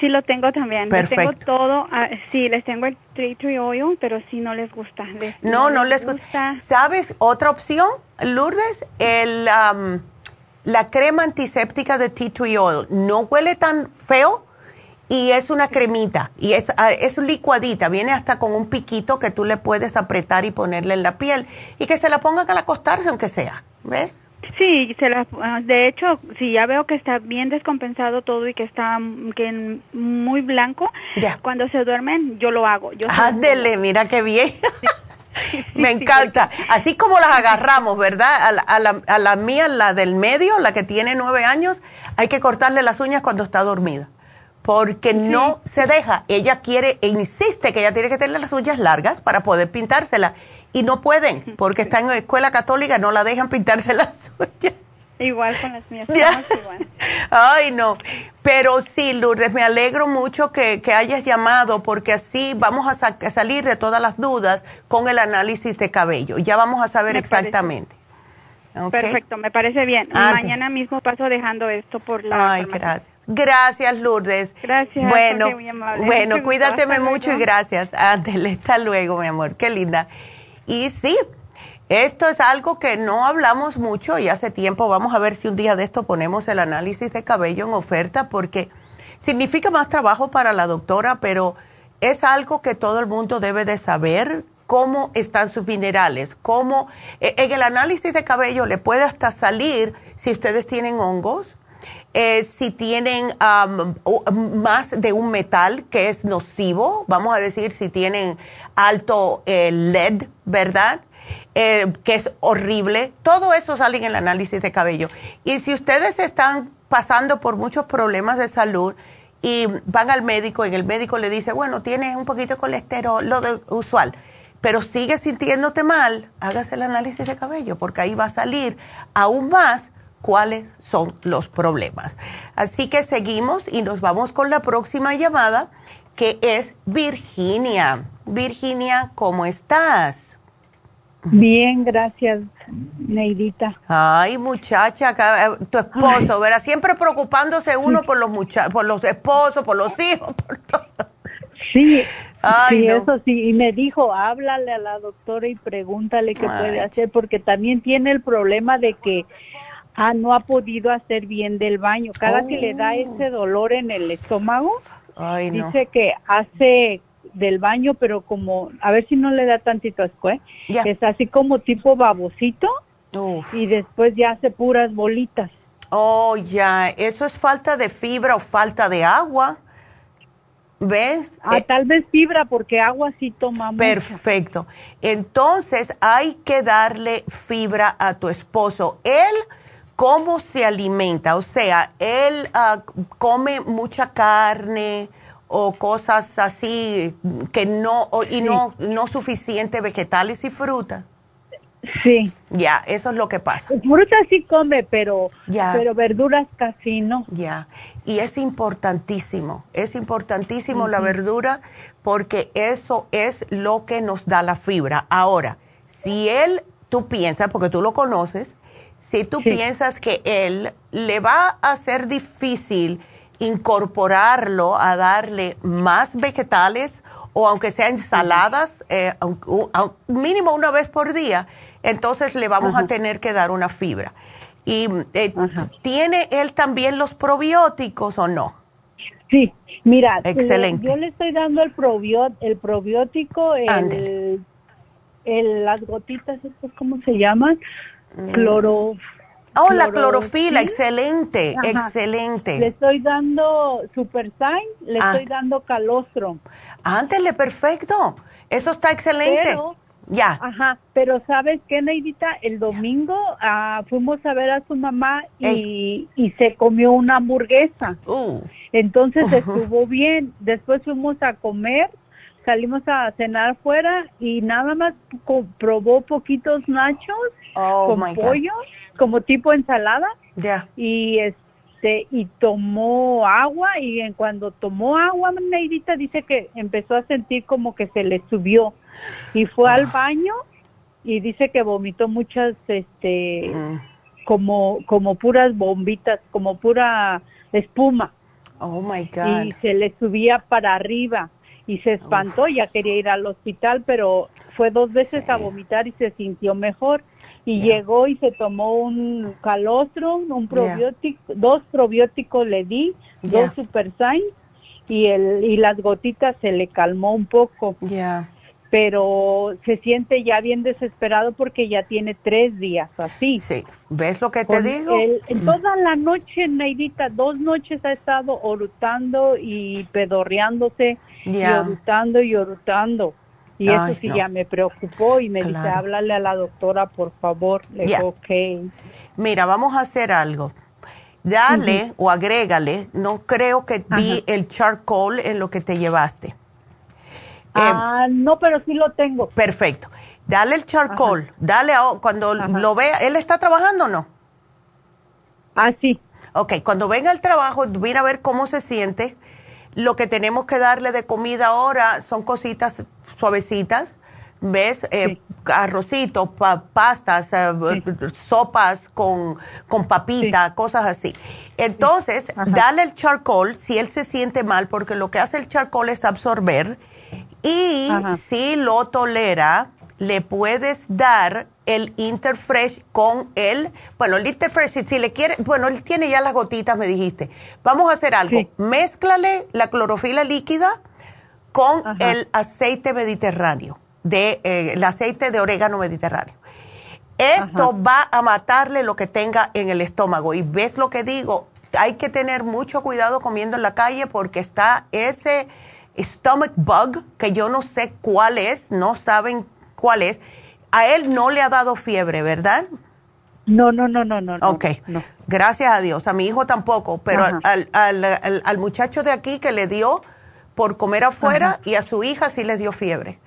Sí, lo tengo también. Perfecto. Les tengo todo. Sí, les tengo el tea tree oil, pero sí no les gusta. no, no, les, gusta. ¿Sabes otra opción, Lourdes? El, la crema antiséptica de tea tree oil. No huele tan feo y es una cremita y es, ah, es licuadita, viene hasta con un piquito que tú le puedes apretar y ponerle en la piel y que se la pongan al acostarse aunque sea, ¿ves? Sí, se la, ah, de hecho, si ya veo que está bien descompensado todo y que está que muy blanco, cuando se duermen yo lo hago. Yo Ándele, mira qué bien. Me encanta. Así como las agarramos, ¿verdad? A la, a, la, a la mía, la del medio, la que tiene nueve años, hay que cortarle las uñas cuando está dormida. Porque no se deja. Ella quiere e insiste que ella tiene que tener las uñas largas para poder pintárselas y no pueden, porque está en escuela católica, no la dejan pintarse las uñas. Igual con las mías. Ay, no. Pero sí, Lourdes, me alegro mucho que, hayas llamado porque así vamos a, salir de todas las dudas con el análisis de cabello. Ya vamos a saber exactamente. Perfecto, me parece bien. Mañana mismo paso dejando esto por la. Ay, gracias. Gracias, Lourdes. Gracias. Bueno, bueno, cuídateme mucho y gracias. Ándele, hasta luego, mi amor. Qué linda. Y sí, esto es algo que no hablamos mucho y hace tiempo. Vamos a ver si un día de esto ponemos el análisis de cabello en oferta porque significa más trabajo para la doctora, pero es algo que todo el mundo debe de saber cómo están sus minerales, cómo e, en el análisis de cabello le puede hasta salir si ustedes tienen hongos, eh, si tienen más de un metal que es nocivo, vamos a decir si tienen alto eh, LED, ¿verdad? Eh, que es horrible. Todo eso sale en el análisis de cabello. Y si ustedes están pasando por muchos problemas de salud y van al médico y el médico le dice, bueno, tienes un poquito de colesterol, lo usual, pero sigues sintiéndote mal, hágase el análisis de cabello porque ahí va a salir aún más cuáles son los problemas. Así que seguimos y nos vamos con la próxima llamada, que es Virginia. Virginia, ¿cómo estás? Bien, gracias, Neidita. Ay, muchacha, eh, tu esposo, ¿verdad? Siempre preocupándose uno por los muchachos, por los esposos, por los hijos, por todo. Sí, sí, eso sí, y me dijo, háblale a la doctora y pregúntale qué puede hacer, porque también tiene el problema de que ah, no ha podido hacer bien del baño. Cada que le da oh. ese dolor en el estómago, dice que hace del baño, pero como, a ver si no le da tantito asco, ¿eh? Es así como tipo babosito y después ya hace puras bolitas. Oh, ya, eso es falta de fibra o falta de agua. ¿Ves? Ah, eh, tal vez fibra porque agua sí toma mucho. Perfecto. Entonces hay que darle fibra a tu esposo. Él cómo se alimenta, o sea, él ah, come mucha carne o cosas así que no y no no suficiente vegetales y frutas. Sí. Ya, eso es lo que pasa. Fruta sí come, pero pero verduras casi no. Ya. Y es importantísimo, es importantísimo la verdura porque eso es lo que nos da la fibra. Ahora, si él tú piensas porque tú lo conoces, si tú piensas que él le va a ser difícil incorporarlo a darle más vegetales o aunque sea ensaladas, eh, mínimo una vez por día, entonces le vamos a tener que dar una fibra. ¿Y eh, tiene él también los probióticos o no? Sí, mira, Excelente. yo le estoy dando el, el probiótico, el, el, las gotitas, ¿cómo se llaman? Cloro. Oh, la clorofila, excelente, excelente. Le estoy dando Super le ah. estoy dando calostro. Ándele, perfecto. Eso está excelente. ya. Ajá, pero ¿sabes qué, Neidita? El domingo ah, fuimos a ver a su mamá y, y se comió una hamburguesa. Uh. Entonces estuvo bien. Después fuimos a comer salimos a cenar fuera y nada más probó poquitos nachos oh, con pollo, como tipo ensalada. Y este y tomó agua y en cuando tomó agua, Neidita dice que empezó a sentir como que se le subió y fue al ah. baño y dice que vomitó muchas este mm. como como puras bombitas, como pura espuma. Oh my god. Y se le subía para arriba y se espantó, ya quería ir al hospital, pero fue dos veces a vomitar y se sintió mejor. Y llegó y se tomó un calostrum, un probiótico, dos probióticos le di, dos super y el y las gotitas se le calmó un poco. Ya. Pero se siente ya bien desesperado porque ya tiene tres días así. Sí, ¿ves lo que te digo? en toda la noche, Neidita, dos noches ha estado orutando y pedorreándose, y orutando y orutando. Y eso sí ya me preocupó y me dice, háblale a la doctora, por favor. Le digo, ok. Mira, vamos a hacer algo. Dale o agrégale, no creo que vi el charcoal en lo que te llevaste. Ah, no, pero sí lo tengo. Perfecto. Dale el charcoal, dale cuando lo vea, ¿él está trabajando o no? Ah, sí. Ok, cuando venga al trabajo, mira a ver cómo se siente. Lo que tenemos que darle de comida ahora son cositas suavecitas, ¿ves? Eh, arrocito, pastas, eh, sopas con, con papita, cosas así. Entonces, dale el charcoal si él se siente mal, porque lo que hace el charcoal es absorber y si lo tolera, le puedes dar el Interfresh con él. Bueno, el Interfresh, si le quiere, bueno, él tiene ya las gotitas, me dijiste. Vamos a hacer algo. Mézclale la clorofila líquida con el aceite mediterráneo, de, eh, el aceite de orégano mediterráneo. Esto va a matarle lo que tenga en el estómago. Y ves lo que digo, hay que tener mucho cuidado comiendo en la calle porque está ese stomach bug, que yo no sé cuál es, no saben cuál es. A él no le ha dado fiebre, ¿verdad? No, no, no, no, no. Ok, gracias a Dios. A mi hijo tampoco, pero al, al, al, muchacho de aquí que le dio por comer afuera y a su hija sí le dio fiebre.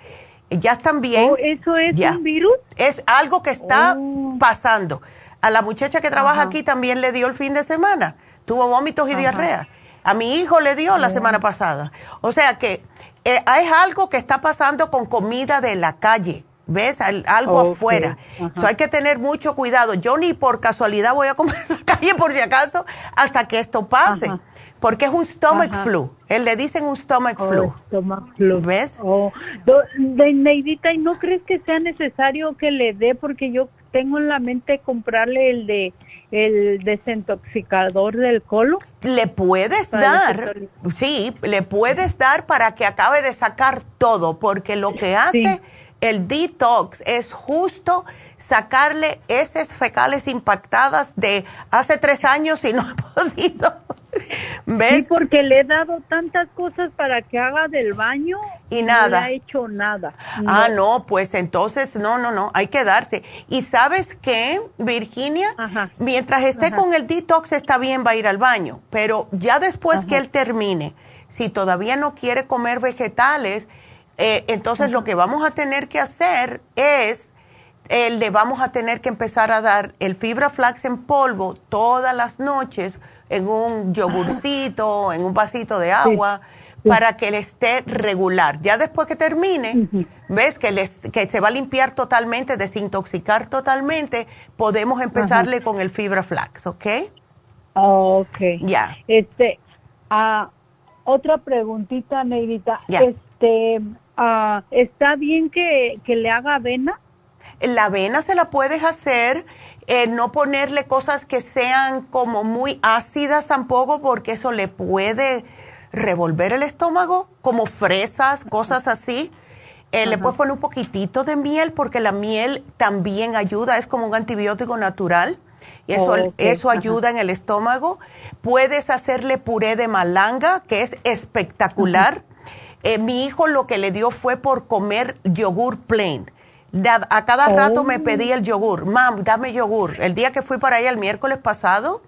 Ya están bien. Oh, ¿Eso es un virus? Es algo que está oh. pasando. A la muchacha que trabaja aquí también le dio el fin de semana. Tuvo vómitos y diarrea. A mi hijo le dio la semana pasada. O sea que eh, es algo que está pasando con comida de la calle. ¿Ves? algo afuera. Eso hay que tener mucho cuidado. Yo ni por casualidad voy a comer en la calle por si acaso hasta que esto pase. Porque es un stomach flu. Él le dicen un stomach oh, flu. Stomach flu. ¿Ves? Oh. De Neidita, ¿y no crees que sea necesario que le dé? Porque yo tengo en la mente comprarle el de el desintoxicador del colon. Le puedes dar, sí, le puedes dar para que acabe de sacar todo, porque lo que hace el detox es justo sacarle esas fecales impactadas de hace tres años y no ha podido. ¿Ves? Sí, porque le he dado tantas cosas para que haga del baño y nada. No ha hecho nada. Ah, no, pues entonces no, no, no, hay que darse. Y sabes qué, Virginia, mientras esté con el detox está bien, va a ir al baño, pero ya después que él termine, si todavía no quiere comer vegetales, eh, entonces lo que vamos a tener que hacer es eh, le vamos a tener que empezar a dar el fibra flax en polvo todas las noches en un yogurcito, en un vasito de agua, para que le esté regular. Ya después que termine, ves que, les, que se va a limpiar totalmente, desintoxicar totalmente, podemos empezarle con el fibra flax, ¿ok? Ok. Ya. Este, ah, otra preguntita, Neidita. Este, ah, ¿está bien que, que le haga avena? La avena se la puedes hacer eh, no ponerle cosas que sean como muy ácidas tampoco, porque eso le puede revolver el estómago, como fresas, cosas así. Eh, le puedes poner un poquitito de miel, porque la miel también ayuda, es como un antibiótico natural. Y eso, eso ayuda en el estómago. Puedes hacerle puré de malanga, que es espectacular. Eh, mi hijo lo que le dio fue por comer yogur plain a cada rato me pedí el yogur. Mam, dame yogur. El día que fui para allá el miércoles pasado,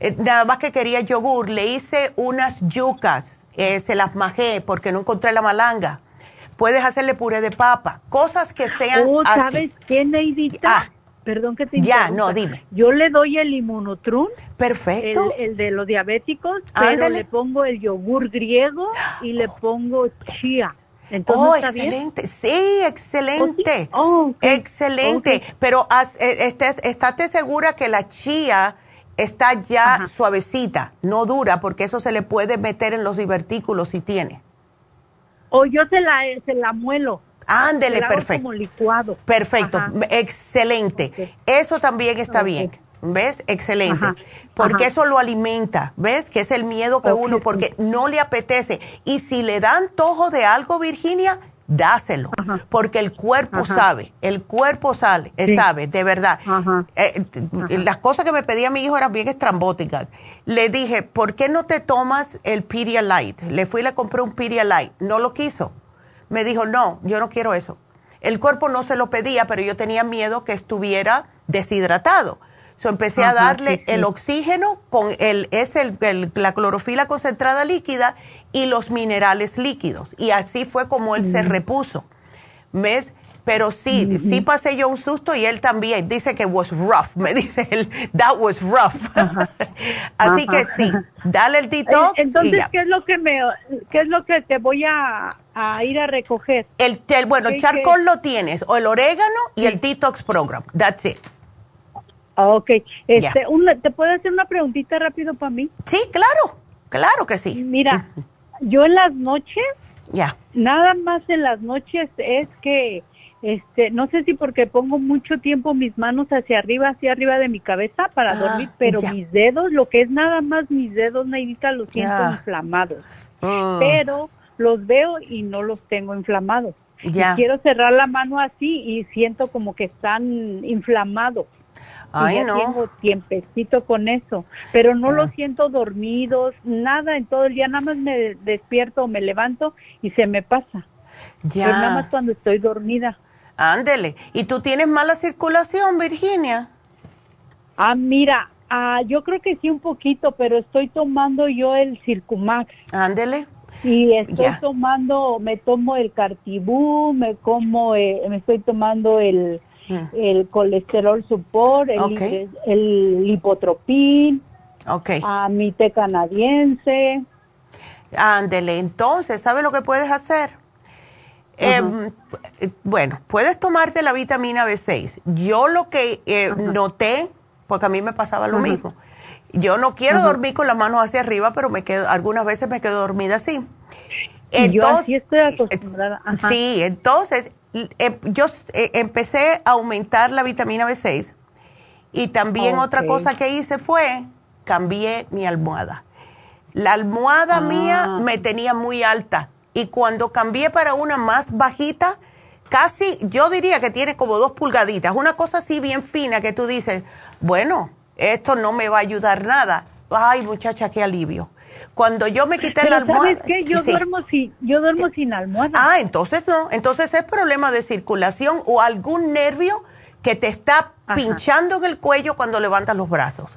eh, nada más que quería yogur, le hice unas yucas, eh, se las majé porque no encontré la malanga. Puedes hacerle puré de papa, cosas que sean oh, ¿Sabes qué, Neidita? Ah, Perdón que te Ya, no, dime. Yo le doy el inmunotrun. Perfecto. El, de los diabéticos, pero le pongo el yogur griego y le pongo chía oh, excelente. Sí, excelente. Oh, excelente. Pero eh, estate segura que la chía está ya suavecita, no dura, porque eso se le puede meter en los divertículos si tiene. O yo se la, se la muelo. Ándele, perfecto. Como licuado. Perfecto, excelente. Eso también está bien. ¿Ves? Excelente. porque eso lo alimenta, ¿ves? Que es el miedo que uno, porque no le apetece. Y si le dan tojo de algo, Virginia, dáselo, porque el cuerpo sabe, el cuerpo sale, sabe, de verdad. Eh, las cosas que me pedía mi hijo eran bien estrambóticas. Le dije, ¿por qué no te tomas el Pedialyte? Le fui y le compré un Pedialyte, no lo quiso. Me dijo, no, yo no quiero eso. El cuerpo no se lo pedía, pero yo tenía miedo que estuviera deshidratado. So empecé a darle el oxígeno con el, es el, la clorofila concentrada líquida y los minerales líquidos. Y así fue como él se mm. repuso. ¿Ves? Pero sí, sí pasé yo un susto y él también. Dice que was rough. Me dice él, that was rough. así que sí, dale el detox. Entonces, ¿qué es lo que me, qué es lo que te voy a, ir a recoger? El, bueno, el charcoal lo tienes, o el orégano y el detox program. That's it. Ah, ok. Este, ¿Te puedo hacer una preguntita rápido para mí? Sí, claro. Claro que sí. Mira, yo en las noches, ya. Nada más en las noches es que, este, no sé si porque pongo mucho tiempo mis manos hacia arriba, hacia arriba de mi cabeza para ah, dormir, pero mis dedos, lo que es nada más mis dedos, Neidita, los siento inflamados. Ah. Pero los veo y no los tengo inflamados. Ya. quiero cerrar la mano así y siento como que están inflamados. Ay, no. tengo tiempecito con eso, pero no lo ah. siento dormidos, nada en todo el día, nada más me despierto o me levanto y se me pasa. Ya. nada más cuando estoy dormida. Ándele. ¿Y tú tienes mala circulación, Virginia? Ah, mira, ah, yo creo que sí un poquito, pero estoy tomando yo el Circumax. Ándele. Y estoy tomando, me tomo el Cartibú, me como, eh, me estoy tomando el el colesterol support, el, el lipotropín, okay. a mi té canadiense. Ándele, entonces, ¿sabe lo que puedes hacer? Em, bueno, puedes tomarte la vitamina B6. Yo lo que eh, noté, porque a mí me pasaba lo mismo, yo no quiero dormir con las manos hacia arriba, pero me quedo, algunas veces me quedo dormida así. Entonces, yo así estoy acostumbrada. Sí, entonces yo eh, empecé a aumentar la vitamina B6 y también otra cosa que hice fue cambié mi almohada. La almohada mía ah. me tenía muy alta y cuando cambié para una más bajita, casi yo diría que tiene como dos pulgaditas, una cosa así bien fina que tú dices, bueno, esto no me va a ayudar nada. Ay, muchacha, qué alivio. Cuando yo me quité la almohada. ¿Sabes qué? Yo duermo sin, yo duermo sin almohada. Ah, entonces no. Entonces es problema de circulación o algún nervio que te está pinchando en el cuello cuando levantas los brazos.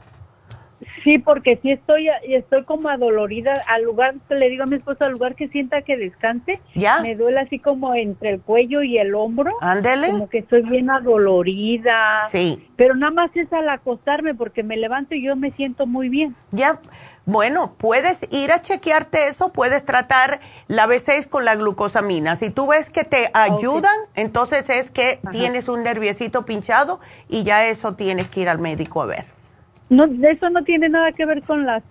Sí, porque sí estoy, estoy como adolorida. Al lugar, le digo a mi esposo, al lugar que sienta que descanse, ¿Ya? me duele así como entre el cuello y el hombro. Ándele. Como que estoy bien adolorida. Sí. Pero nada más es al acostarme porque me levanto y yo me siento muy bien. Ya. Bueno, puedes ir a chequearte eso, puedes tratar la B6 con la glucosamina. Si tú ves que te ayudan, entonces es que tienes un nerviecito pinchado y ya eso tienes que ir al médico a ver. No, eso no tiene nada que ver con las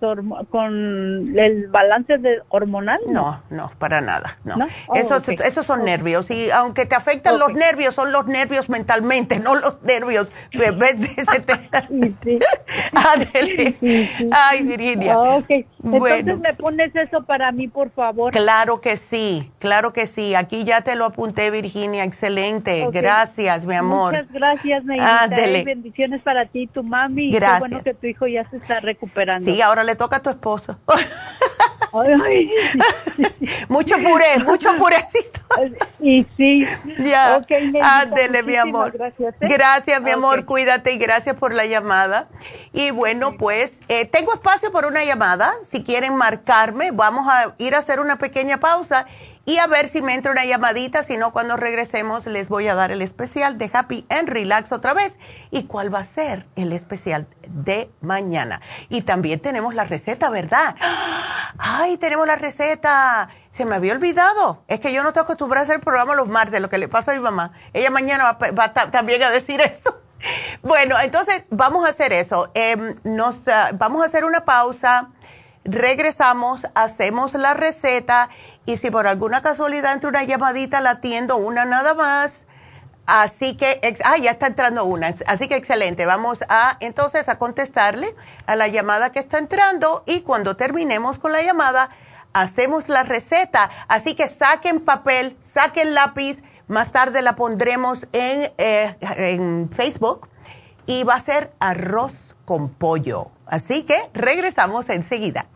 con el balance de hormonal. No, no, para nada. No, esos, esos son nervios y aunque te afectan los nervios, son los nervios mentalmente, no los nervios. sí, Ay, Virginia. Entonces me pones eso para mí, por favor. Claro que sí, claro que sí. Aquí ya te lo apunté, Virginia. Excelente. Gracias, mi amor. Muchas gracias, Neidita. Bendiciones para ti y tu mami. Gracias que tu hijo ya se está recuperando. Sí, ahora le toca a tu esposo. mucho puré, mucho purecito. y sí. Ya. Ándele, mi amor. Gracias, ¿eh? gracias mi amor. Cuídate y gracias por la llamada. Y bueno, pues eh, tengo espacio por una llamada. Si quieren marcarme, vamos a ir a hacer una pequeña pausa y a ver si me entra una llamadita, si no, cuando regresemos les voy a dar el especial de Happy and Relax otra vez. ¿Y cuál va a ser el especial de mañana? Y también tenemos la receta, ¿verdad? ¡Ay, tenemos la receta! Se me había olvidado. Es que yo no estoy acostumbrada a hacer programa los martes, lo que le pasa a mi mamá. Ella mañana va, también a decir eso. Bueno, entonces vamos a hacer eso. Em, ah, vamos a hacer una pausa regresamos, hacemos la receta y si por alguna casualidad entra una llamadita, la atiendo una nada más. Así que, ah, ya está entrando una. Así que excelente. Vamos a entonces a contestarle a la llamada que está entrando y cuando terminemos con la llamada, hacemos la receta. Así que saquen papel, saquen lápiz. Más tarde la pondremos en, eh, en Facebook y va a ser arroz con pollo. Así que regresamos enseguida.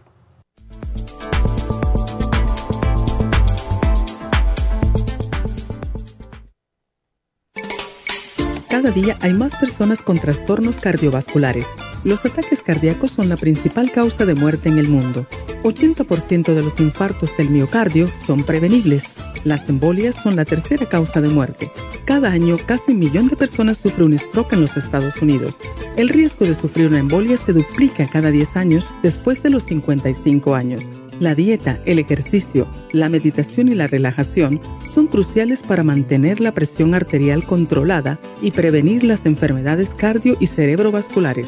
Cada día hay más personas con trastornos cardiovasculares. Los ataques cardíacos son la principal causa de muerte en el mundo. 80% de los infartos del miocardio son prevenibles. Las embolias son la tercera causa de muerte. Cada año, casi un millón de personas sufren un stroke en los Estados Unidos. El riesgo de sufrir una embolia se duplica cada 10 años después de los 55 años. La dieta, el ejercicio, la meditación y la relajación son cruciales para mantener la presión arterial controlada y prevenir las enfermedades cardio y cerebrovasculares.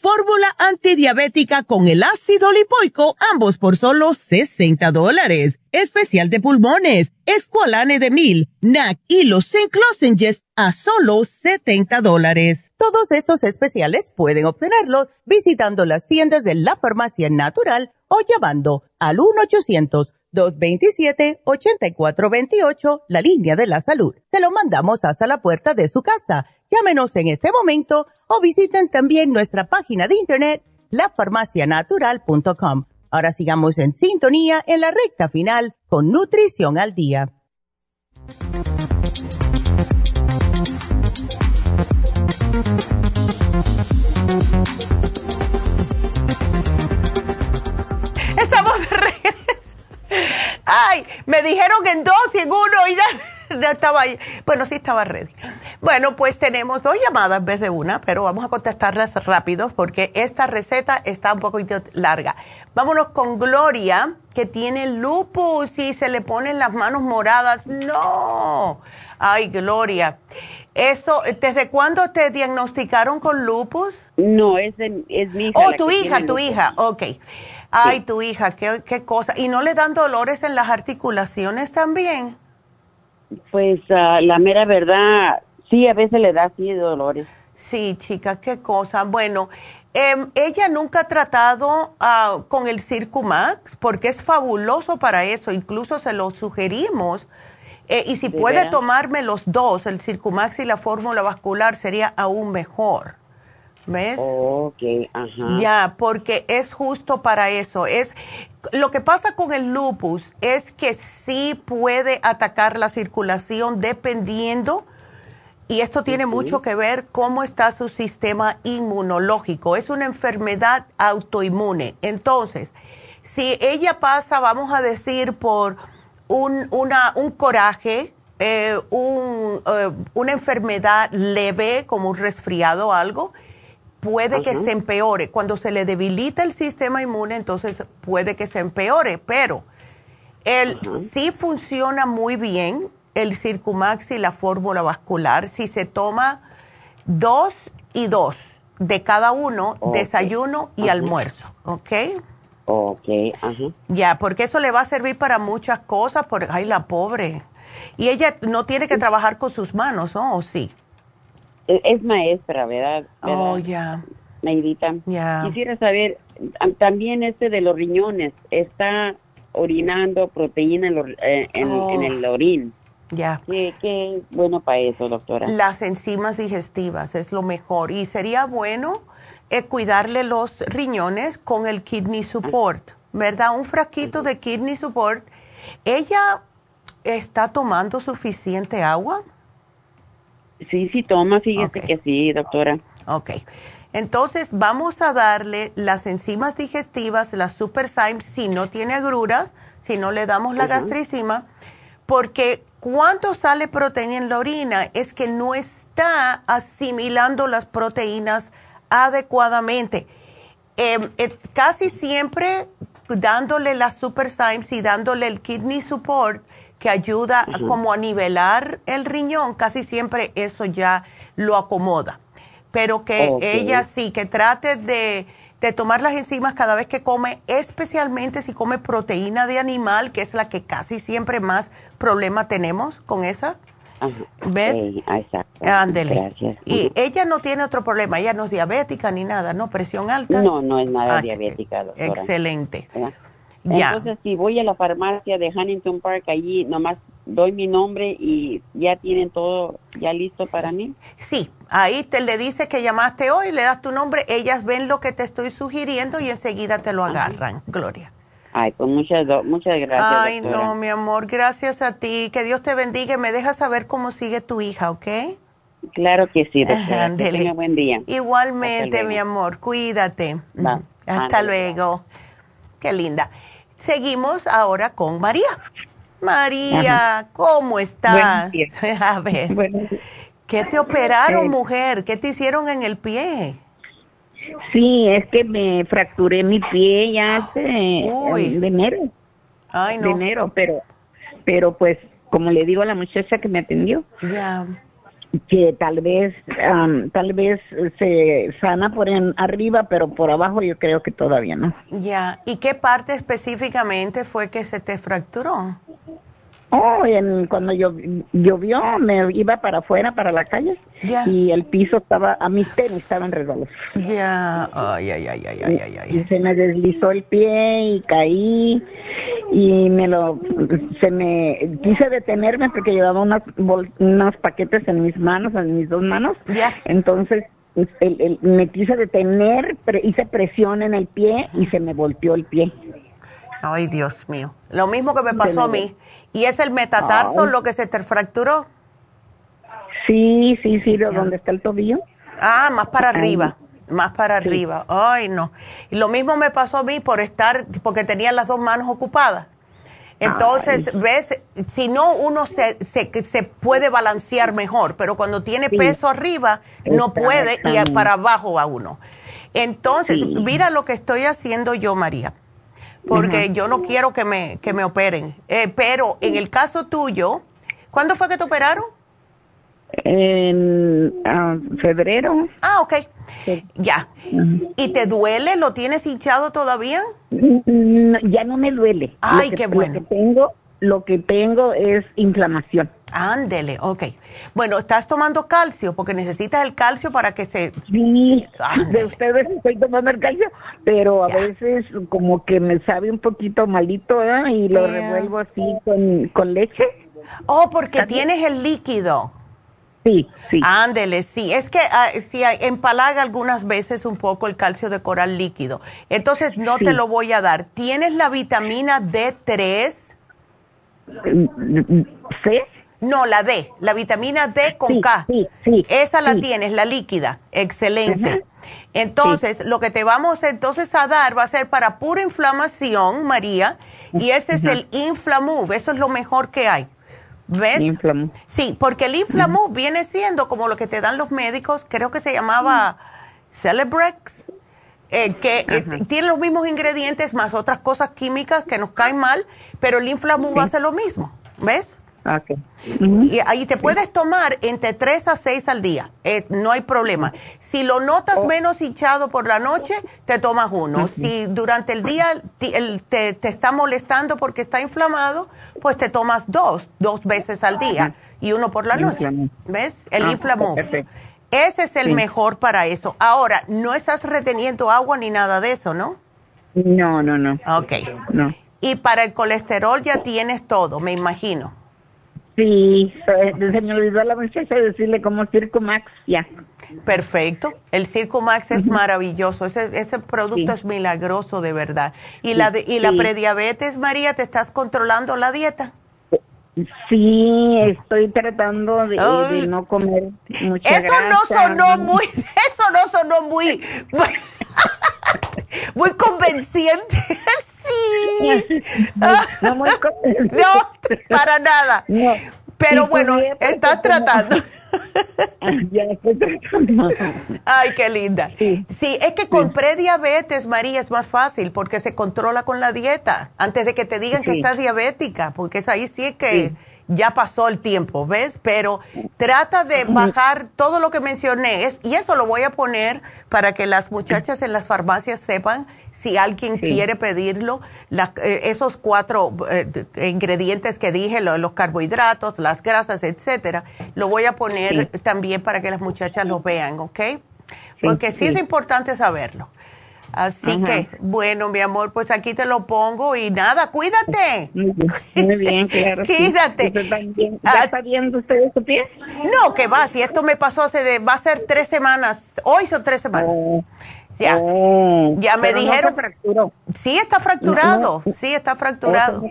fórmula antidiabética con el ácido lipoico, ambos por solo 60 dólares. Especial de pulmones, Esqualane de Mil, NAC y los Zinc a solo 70 dólares. Todos estos especiales pueden obtenerlos visitando las tiendas de la farmacia natural o llamando al 1-800-227-8428, la línea de la salud. Se lo mandamos hasta la puerta de su casa Llámenos en este momento o visiten también nuestra página de internet lafarmacianatural.com. Ahora sigamos en sintonía en la recta final con Nutrición al Día. Ay, me dijeron en dos y en uno y ya no estaba ahí. Bueno, sí estaba ready. Bueno, pues tenemos dos llamadas en vez de una, pero vamos a contestarlas rápido porque esta receta está un poco larga. Vámonos con Gloria, que tiene lupus y se le ponen las manos moradas. No. Ay, Gloria. Eso, ¿desde cuándo te diagnosticaron con lupus? No, es, es mi hija. Oh, tu hija, tu hija, ok. Ay, tu hija, qué, qué cosa. ¿Y no le dan dolores en las articulaciones también? Pues uh, la mera verdad, sí, a veces le da así dolores. Sí, chica, qué cosa. Bueno, eh, ella nunca ha tratado uh, con el Circumax porque es fabuloso para eso, incluso se lo sugerimos. Eh, y si puede tomarme los dos, el Circumax y la fórmula vascular, sería aún mejor. ¿Ves? Ok, ajá. Ya, porque es justo para eso. Es lo que pasa con el lupus es que sí puede atacar la circulación dependiendo y esto tiene mucho que ver cómo está su sistema inmunológico. Es una enfermedad autoinmune. Entonces, si ella pasa, vamos a decir, por un, una, un coraje, eh, un, eh, una enfermedad leve como un resfriado o algo, puede que se empeore. Cuando se le debilita el sistema inmune, entonces puede que se empeore, pero el, sí funciona muy bien el Circumax y la fórmula vascular si se toma dos y dos de cada uno, desayuno y almuerzo, ¿ok? Ok, Ya, porque eso le va a servir para muchas cosas, por, ay, la pobre. Y ella no tiene que trabajar con sus manos, ¿no? ¿O sí? Es maestra, ¿verdad? Oh, ya. Neidita. Ya. Quisiera saber, también este de los riñones, está orinando proteína en, eh, en, el orín. Ya. ¿Qué, ¿Qué, bueno para eso, doctora? Las enzimas digestivas es lo mejor. Y sería bueno eh, cuidarle los riñones con el kidney support, ¿verdad? Un frasquito de kidney support. ¿Ella está tomando suficiente agua? Sí, sí toma, fíjese que sí, doctora. Ok. Entonces vamos a darle las enzimas digestivas, las Super si no tiene agruras, si no le damos la gastricima, porque cuando sale proteína en la orina es que no está asimilando las proteínas adecuadamente. Em, eh, casi siempre dándole las Super y dándole el kidney support que ayuda como a nivelar el riñón, casi siempre eso ya lo acomoda. Pero que ella sí, que trate de, tomar las enzimas cada vez que come, especialmente si come proteína de animal, que es la que casi siempre más problema tenemos con esa. ¿Ves? exacto. Ándele. Y ella no tiene otro problema, ella no es diabética ni nada, ¿no? Presión alta. No, no es nada ah, diabética, Excelente. Entonces, si voy a la farmacia de Huntington Park, allí nomás doy mi nombre y ya tienen todo ya listo para mí. Sí, ahí te le dice que llamaste hoy, le das tu nombre, ellas ven lo que te estoy sugiriendo y enseguida te lo agarran, Gloria. Ay, pues muchas, muchas gracias. Ay, no, mi amor, gracias a ti. Que Dios te bendiga y me dejas saber cómo sigue tu hija, ¿ok? Claro que sí, doctora. Que tenga buen día. Igualmente, mi amor, cuídate. Hasta luego. Qué linda. Seguimos ahora con María. María, ¿cómo estás? A ver, ¿qué te operaron, mujer? ¿Qué te hicieron en el pie? Sí, es que me fracturé mi pie ya hace de enero. Ay, no. De enero, pero, pero pues, como le digo a la muchacha que me atendió, ya que tal vez tal vez se sana por arriba pero por abajo yo creo que todavía no. Ya y qué parte específicamente fue que se te fracturó Oh, en, cuando llovió, me iba para afuera, para la calle, y el piso estaba, a mis tenis estaban resbalados. Ya, ay, ay, ay, ay, ay, ay, Y se me deslizó el pie y caí, y me lo, se me, quise detenerme porque llevaba unas, unos paquetes en mis manos, en mis dos manos. Ya. Entonces, me quise detener, hice presión en el pie y se me volteó el pie. Ay, Dios mío. Lo mismo que me pasó a mí. ¿Y es el metatarso lo que se te fracturó? Sí, sí, sí, de donde está el tobillo. Ah, más para arriba, más para arriba. Ay, no. Y lo mismo me pasó a mí por estar, porque tenía las dos manos ocupadas. Entonces, ves, si no, uno se, se, se, puede balancear mejor, pero cuando tiene peso arriba, no puede y para abajo va uno. Entonces, mira lo que estoy haciendo yo, María porque yo no quiero que me, que me operen. Eh, pero en el caso tuyo, ¿cuándo fue que te operaron? En ah, febrero. Ah, ok. Ya. ¿Y te duele? ¿Lo tienes hinchado todavía? ya no me duele. Ay, qué bueno. Lo que tengo, lo que tengo es inflamación. Ándele, ok. Bueno, ¿estás tomando calcio? Porque necesitas el calcio para que se... Sí, de ustedes estoy tomando el calcio, pero a veces como que me sabe un poquito malito ¿eh? y lo revuelvo así con, leche. Oh, porque tienes el líquido. Sí, sí. Ándele, sí. Es que ah, sí, empalaga algunas veces un poco el calcio de coral líquido. Entonces no te lo voy a dar. ¿Tienes la vitamina D3? ¿Sí? No, la D, la vitamina D con K. Sí, sí, Esa la tienes, la líquida. Excelente. Entonces, lo que te vamos entonces a dar va a ser para pura inflamación, María, y ese es el Inflamove, eso es lo mejor que hay. ¿Ves? Sí, porque el Inflamove viene siendo como lo que te dan los médicos, creo que se llamaba Celebrex, eh, que eh, tiene los mismos ingredientes más otras cosas químicas que nos caen mal, pero el Inflamove hace lo mismo, ¿ves? Y ahí te puedes tomar entre 3 a 6 al día, eh, no hay problema. Si lo notas oh. menos hinchado por la noche, te tomas uno. Si durante el día te, te, está molestando porque está inflamado, pues te tomas dos, dos veces al día y uno por la noche. ¿Ves? El ah, Ese es el mejor para eso. Ahora, no estás reteniendo agua ni nada de eso, ¿no? No, no, no. Ok. No. Y para el colesterol ya tienes todo, me imagino. Sí, se me olvidó a la muchacha decirle como Circumax, ya. Perfecto. El Circumax es maravilloso. Ese, ese producto es milagroso, de verdad. ¿Y, la, y la prediabetes, María, te estás controlando la dieta? Sí, estoy tratando de, no comer mucha Eso no sonó muy, eso no sonó muy, muy, convenciente. sí. No, muy convenciente. no, para nada. Pero bueno, estás tratando. ya estoy tratando. Ay, qué linda. Sí, es que con prediabetes, María, es más fácil porque se controla con la dieta antes de que te digan que estás diabética, porque es ahí sí que ya pasó el tiempo, ¿ves? Pero trata de bajar todo lo que mencioné y eso lo voy a poner para que las muchachas en las farmacias sepan si alguien quiere pedirlo, eh, esos cuatro eh, ingredientes que dije, los carbohidratos, las grasas, etcétera, lo voy a poner también para que las muchachas lo vean, ¿ok? Porque sí es importante saberlo. Así que, bueno, mi amor, pues aquí te lo pongo y nada, cuídate. Muy bien, claro. cuídate. ¿Ya ah, está viendo usted su pie? No, que va, si esto me pasó hace, de, va a ser tres semanas, hoy son tres semanas. Oh. Ya, oh. ya me dijeron. No. Sí, está fracturado, sí, está fracturado.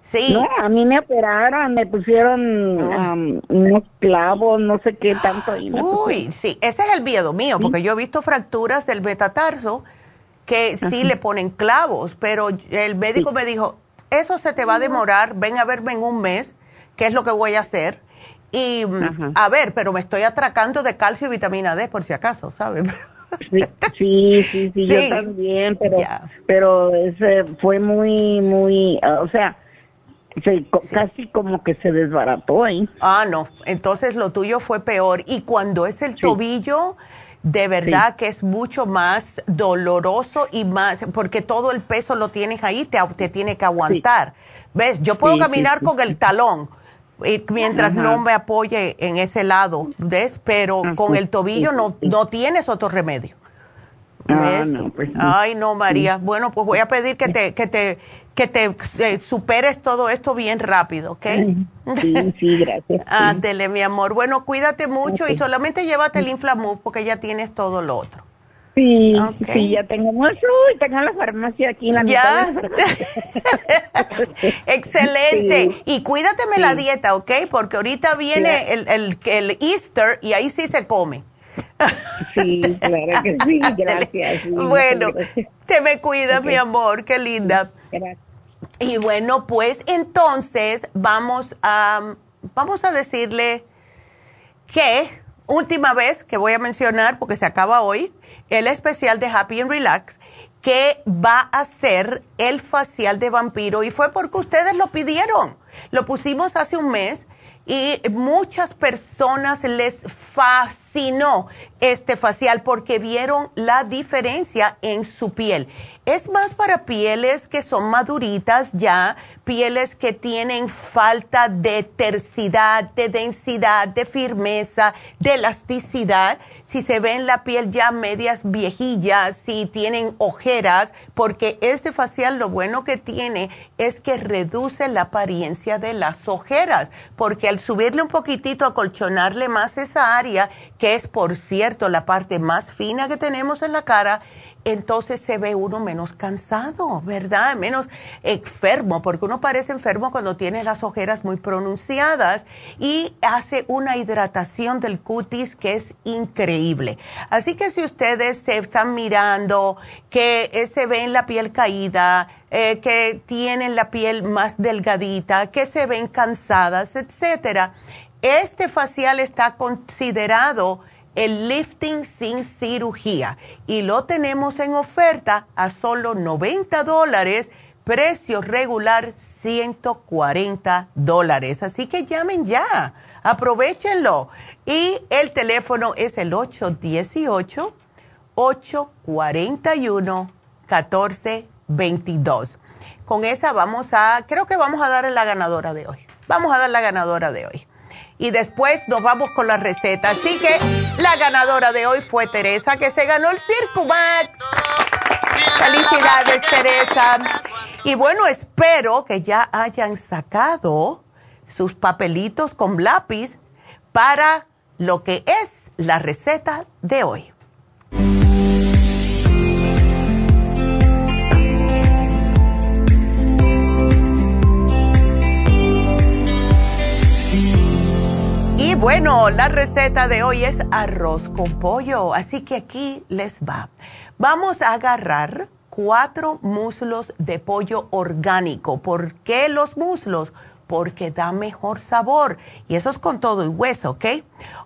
Sí. No, a mí me operaron, me pusieron um, unos clavos, no sé qué tanto. Uy, sí, ese es el miedo mío, porque yo he visto fracturas del metatarso que sí le ponen clavos, pero el médico me dijo, eso se te va a demorar, ven a verme en un mes, qué es lo que voy a hacer. Y a ver, pero me estoy atracando de calcio y vitamina D por si acaso, ¿sabes? Sí, sí, sí, yo también, pero, pero ese fue muy, muy, o sea, casi como que se desbarató ahí. Ah, no, entonces lo tuyo fue peor. Y cuando es el tobillo, de verdad que es mucho más doloroso y más, porque todo el peso lo tienes ahí, te, te tiene que aguantar. ¿Ves? Yo puedo caminar con el talón mientras no me apoye en ese lado, ¿ves? Pero con el tobillo no, no tienes otro remedio. Ah, pues Ay, no, María. Bueno, pues voy a pedir que te, que te, que te eh, superes todo esto bien rápido, ¿ok? Sí, sí, gracias. Ándele, mi amor. Bueno, cuídate mucho y solamente llévate el Inflamuf porque ya tienes todo lo otro. Sí, sí, ya tengo mucho y tengo la farmacia aquí en la ¿Ya? Excelente. Y cuídateme la dieta, ¿ok? Porque ahorita viene el, el, el Easter y ahí sí se come. Sí, claro que sí, gracias. bueno, te me cuidas, mi amor, qué linda. Gracias. Y bueno, pues entonces vamos a, vamos a decirle que, última vez que voy a mencionar, porque se acaba hoy, el especial de Happy and Relax, que va a ser el facial de vampiro. Y fue porque ustedes lo pidieron. Lo pusimos hace un mes y muchas personas les fascinó este facial porque vieron la diferencia en su piel. Es más para pieles que son maduritas ya, pieles que tienen falta de tersidad, de densidad, de firmeza, de elasticidad. Si se ven la piel ya medias viejillas, si tienen ojeras, porque este facial lo bueno que tiene es que reduce la apariencia de las ojeras, porque al subirle un poquitito, acolchonarle más esa área, que es por cierto la parte más fina que tenemos en la cara, entonces se ve uno menos cansado, ¿verdad? Menos enfermo, porque uno parece enfermo cuando tiene las ojeras muy pronunciadas y hace una hidratación del cutis que es increíble. Así que si ustedes se están mirando que se ven la piel caída, eh, que tienen la piel más delgadita, que se ven cansadas, etcétera, este facial está considerado el lifting sin cirugía y lo tenemos en oferta a solo 90 dólares, precio regular 140 dólares. Así que llamen ya, aprovechenlo. Y el teléfono es el 818-841-1422. Con esa vamos a, creo que vamos a dar la ganadora de hoy. Vamos a dar la ganadora de hoy y después nos vamos con la receta. Así que la ganadora de hoy fue Teresa, que se ganó el Circumax. Felicidades, Teresa. Y bueno, espero que ya hayan sacado sus papelitos con lápiz para lo que es la receta de hoy. Bueno, la receta de hoy es arroz con pollo, así que aquí les va. Vamos a agarrar cuatro muslos de pollo orgánico. ¿Por qué los muslos? porque da mejor sabor. Y eso es con todo y hueso, ¿ok?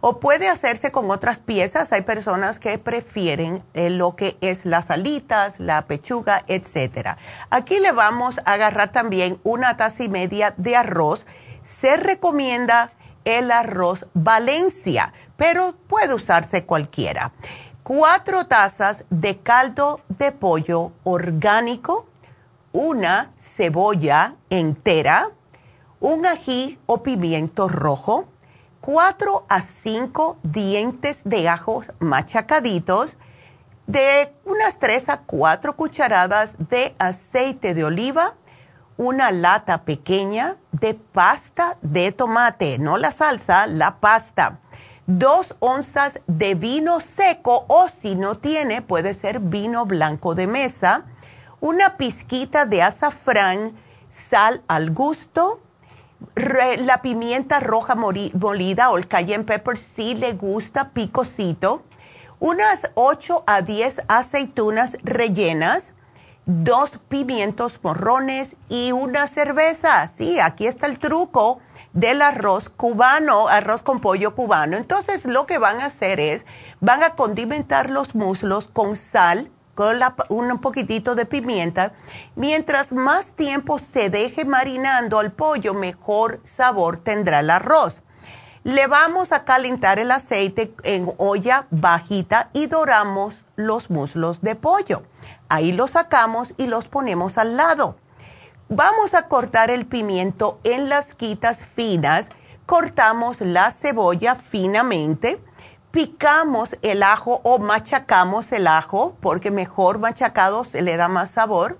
O puede hacerse con otras piezas. Hay personas que prefieren eh, lo que es las alitas, la pechuga, etc. Aquí le vamos a agarrar también una taza y media de arroz. Se recomienda el arroz Valencia, pero puede usarse cualquiera. Cuatro tazas de caldo de pollo orgánico, una cebolla entera, un ají o pimiento rojo, 4 a 5 dientes de ajos machacaditos, de unas 3 a 4 cucharadas de aceite de oliva, una lata pequeña de pasta de tomate, no la salsa, la pasta, dos onzas de vino seco o si no tiene puede ser vino blanco de mesa, una pizquita de azafrán, sal al gusto, la pimienta roja molida o el cayenne pepper si le gusta picosito, unas 8 a 10 aceitunas rellenas, dos pimientos morrones y una cerveza. Sí, aquí está el truco del arroz cubano, arroz con pollo cubano. Entonces lo que van a hacer es, van a condimentar los muslos con sal, con un poquitito de pimienta. Mientras más tiempo se deje marinando al pollo, mejor sabor tendrá el arroz. Le vamos a calentar el aceite en olla bajita y doramos los muslos de pollo. Ahí los sacamos y los ponemos al lado. Vamos a cortar el pimiento en las quitas finas. Cortamos la cebolla finamente picamos el ajo o machacamos el ajo, porque mejor machacado se le da más sabor.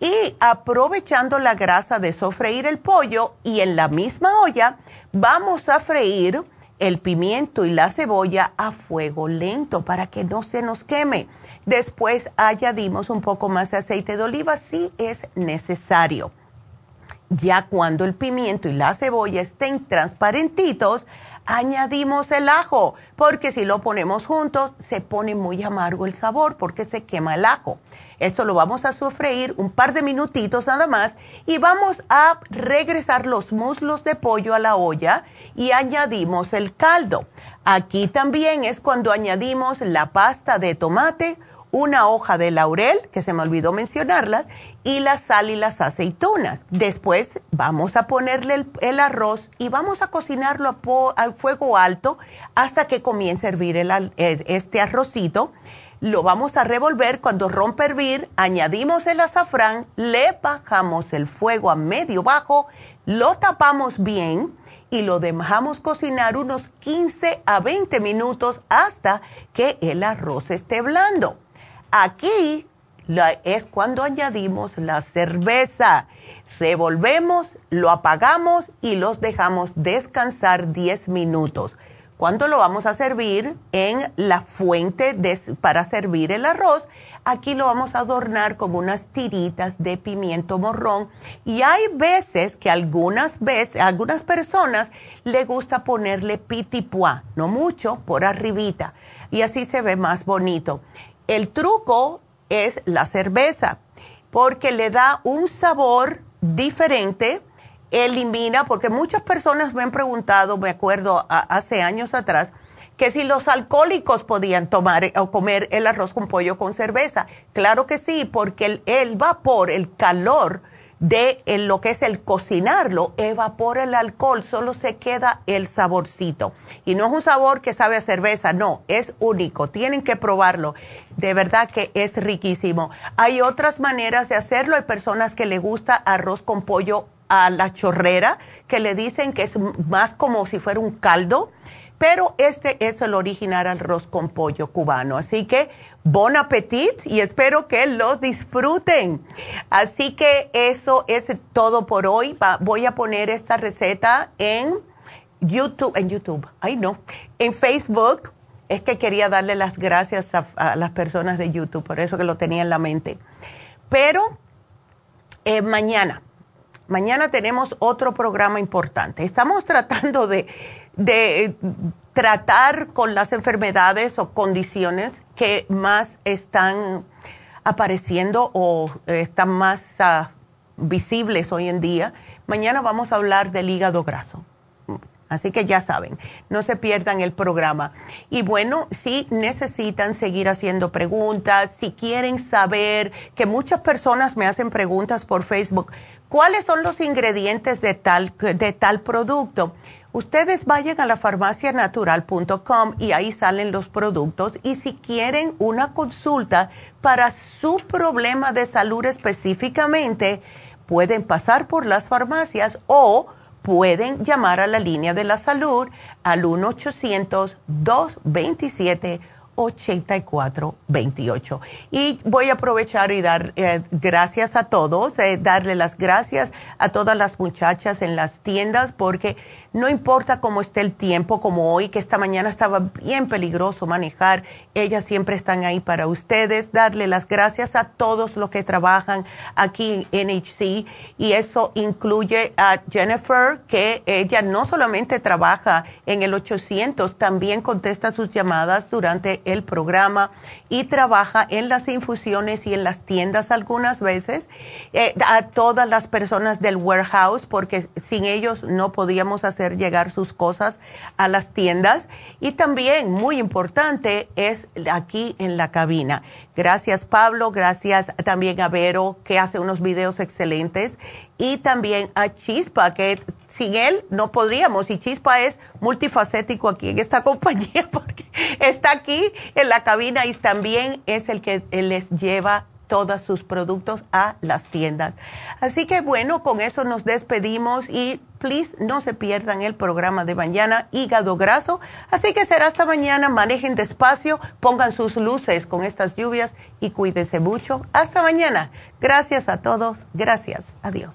Y aprovechando la grasa de sofreír el pollo y en la misma olla vamos a freír el pimiento y la cebolla a fuego lento para que no se nos queme. Después añadimos un poco más de aceite de oliva si es necesario. Ya cuando el pimiento y la cebolla estén transparentitos, añadimos el ajo, porque si lo ponemos juntos se pone muy amargo el sabor porque se quema el ajo. Esto lo vamos a sofreír un par de minutitos nada más y vamos a regresar los muslos de pollo a la olla y añadimos el caldo. Aquí también es cuando añadimos la pasta de tomate, una hoja de laurel, que se me olvidó mencionarla, y la sal y las aceitunas. Después vamos a ponerle el, arroz y vamos a cocinarlo a, fuego alto hasta que comience a hervir este arrocito. Lo vamos a revolver, cuando rompe hervir, añadimos el azafrán, le bajamos el fuego a medio bajo, lo tapamos bien y lo dejamos cocinar unos 15 a 20 minutos hasta que el arroz esté blando. Aquí es cuando añadimos la cerveza. Revolvemos, lo apagamos y los dejamos descansar 10 minutos. Cuando lo vamos a servir en la fuente para servir el arroz, aquí lo vamos a adornar con unas tiritas de pimiento morrón. Y hay veces que algunas veces, algunas personas le gusta ponerle pitipuá, no mucho, por arribita. Y así se ve más bonito. El truco es la cerveza, porque le da un sabor diferente, elimina, porque muchas personas me han preguntado, me acuerdo hace años atrás, que si los alcohólicos podían tomar o comer el arroz con pollo con cerveza. Claro que sí, porque el, el vapor, el calor, de lo que es el cocinarlo, evapora el alcohol, solo se queda el saborcito. Y no es un sabor que sabe a cerveza, no, es único, tienen que probarlo. De verdad que es riquísimo. Hay otras maneras de hacerlo, hay personas que le gusta arroz con pollo a la chorrera, que le dicen que es más como si fuera un caldo pero este es el original arroz con pollo cubano. Así que bon appetit y espero que lo disfruten. Así que eso es todo por hoy. voy a poner esta receta en YouTube, en YouTube, ay no, en Facebook. Es que quería darle las gracias a, las personas de YouTube, por eso que lo tenía en la mente. Pero eh, mañana Mañana tenemos otro programa importante. Estamos tratando de, de tratar con las enfermedades o condiciones que más están apareciendo o están más ah, visibles hoy en día. Mañana vamos a hablar del hígado graso. Así que ya saben, no se pierdan el programa. Y bueno, si necesitan seguir haciendo preguntas, si quieren saber, que muchas personas me hacen preguntas por Facebook, ¿cuáles son los ingredientes de tal, de tal producto? Ustedes vayan a la farmacianatural.com y ahí salen los productos. Y si quieren una consulta para su problema de salud específicamente, pueden pasar por las farmacias o pueden llamar a la línea de la salud al 1-800-227 8428. Y voy a aprovechar y dar eh, gracias a todos, eh, darle las gracias a todas las muchachas en las tiendas, porque no importa cómo esté el tiempo, como hoy, que esta mañana estaba bien peligroso manejar, ellas siempre están ahí para ustedes. Darle las gracias a todos los que trabajan aquí en NHC y eso incluye a Jennifer, que ella no solamente trabaja en el 800, también contesta sus llamadas durante el programa y trabaja en las infusiones y en las tiendas algunas veces. Eh, a todas las personas del warehouse, porque sin ellos no podíamos hacer llegar sus cosas a las tiendas. Y también, muy importante, es aquí en la cabina. Gracias Pablo, gracias también a Vero, que hace unos videos excelentes. Y también a Chispa, que sin él no podríamos. Y Chispa es multifacético aquí en esta compañía, porque está aquí en la cabina y también es el que les lleva todos sus productos a las tiendas. Así que bueno, con eso nos despedimos y please no se pierdan el programa de mañana, hígado graso. Así que será hasta mañana, manejen despacio, pongan sus luces con estas lluvias y cuídense mucho. Hasta mañana. Gracias a todos. Gracias. Adiós.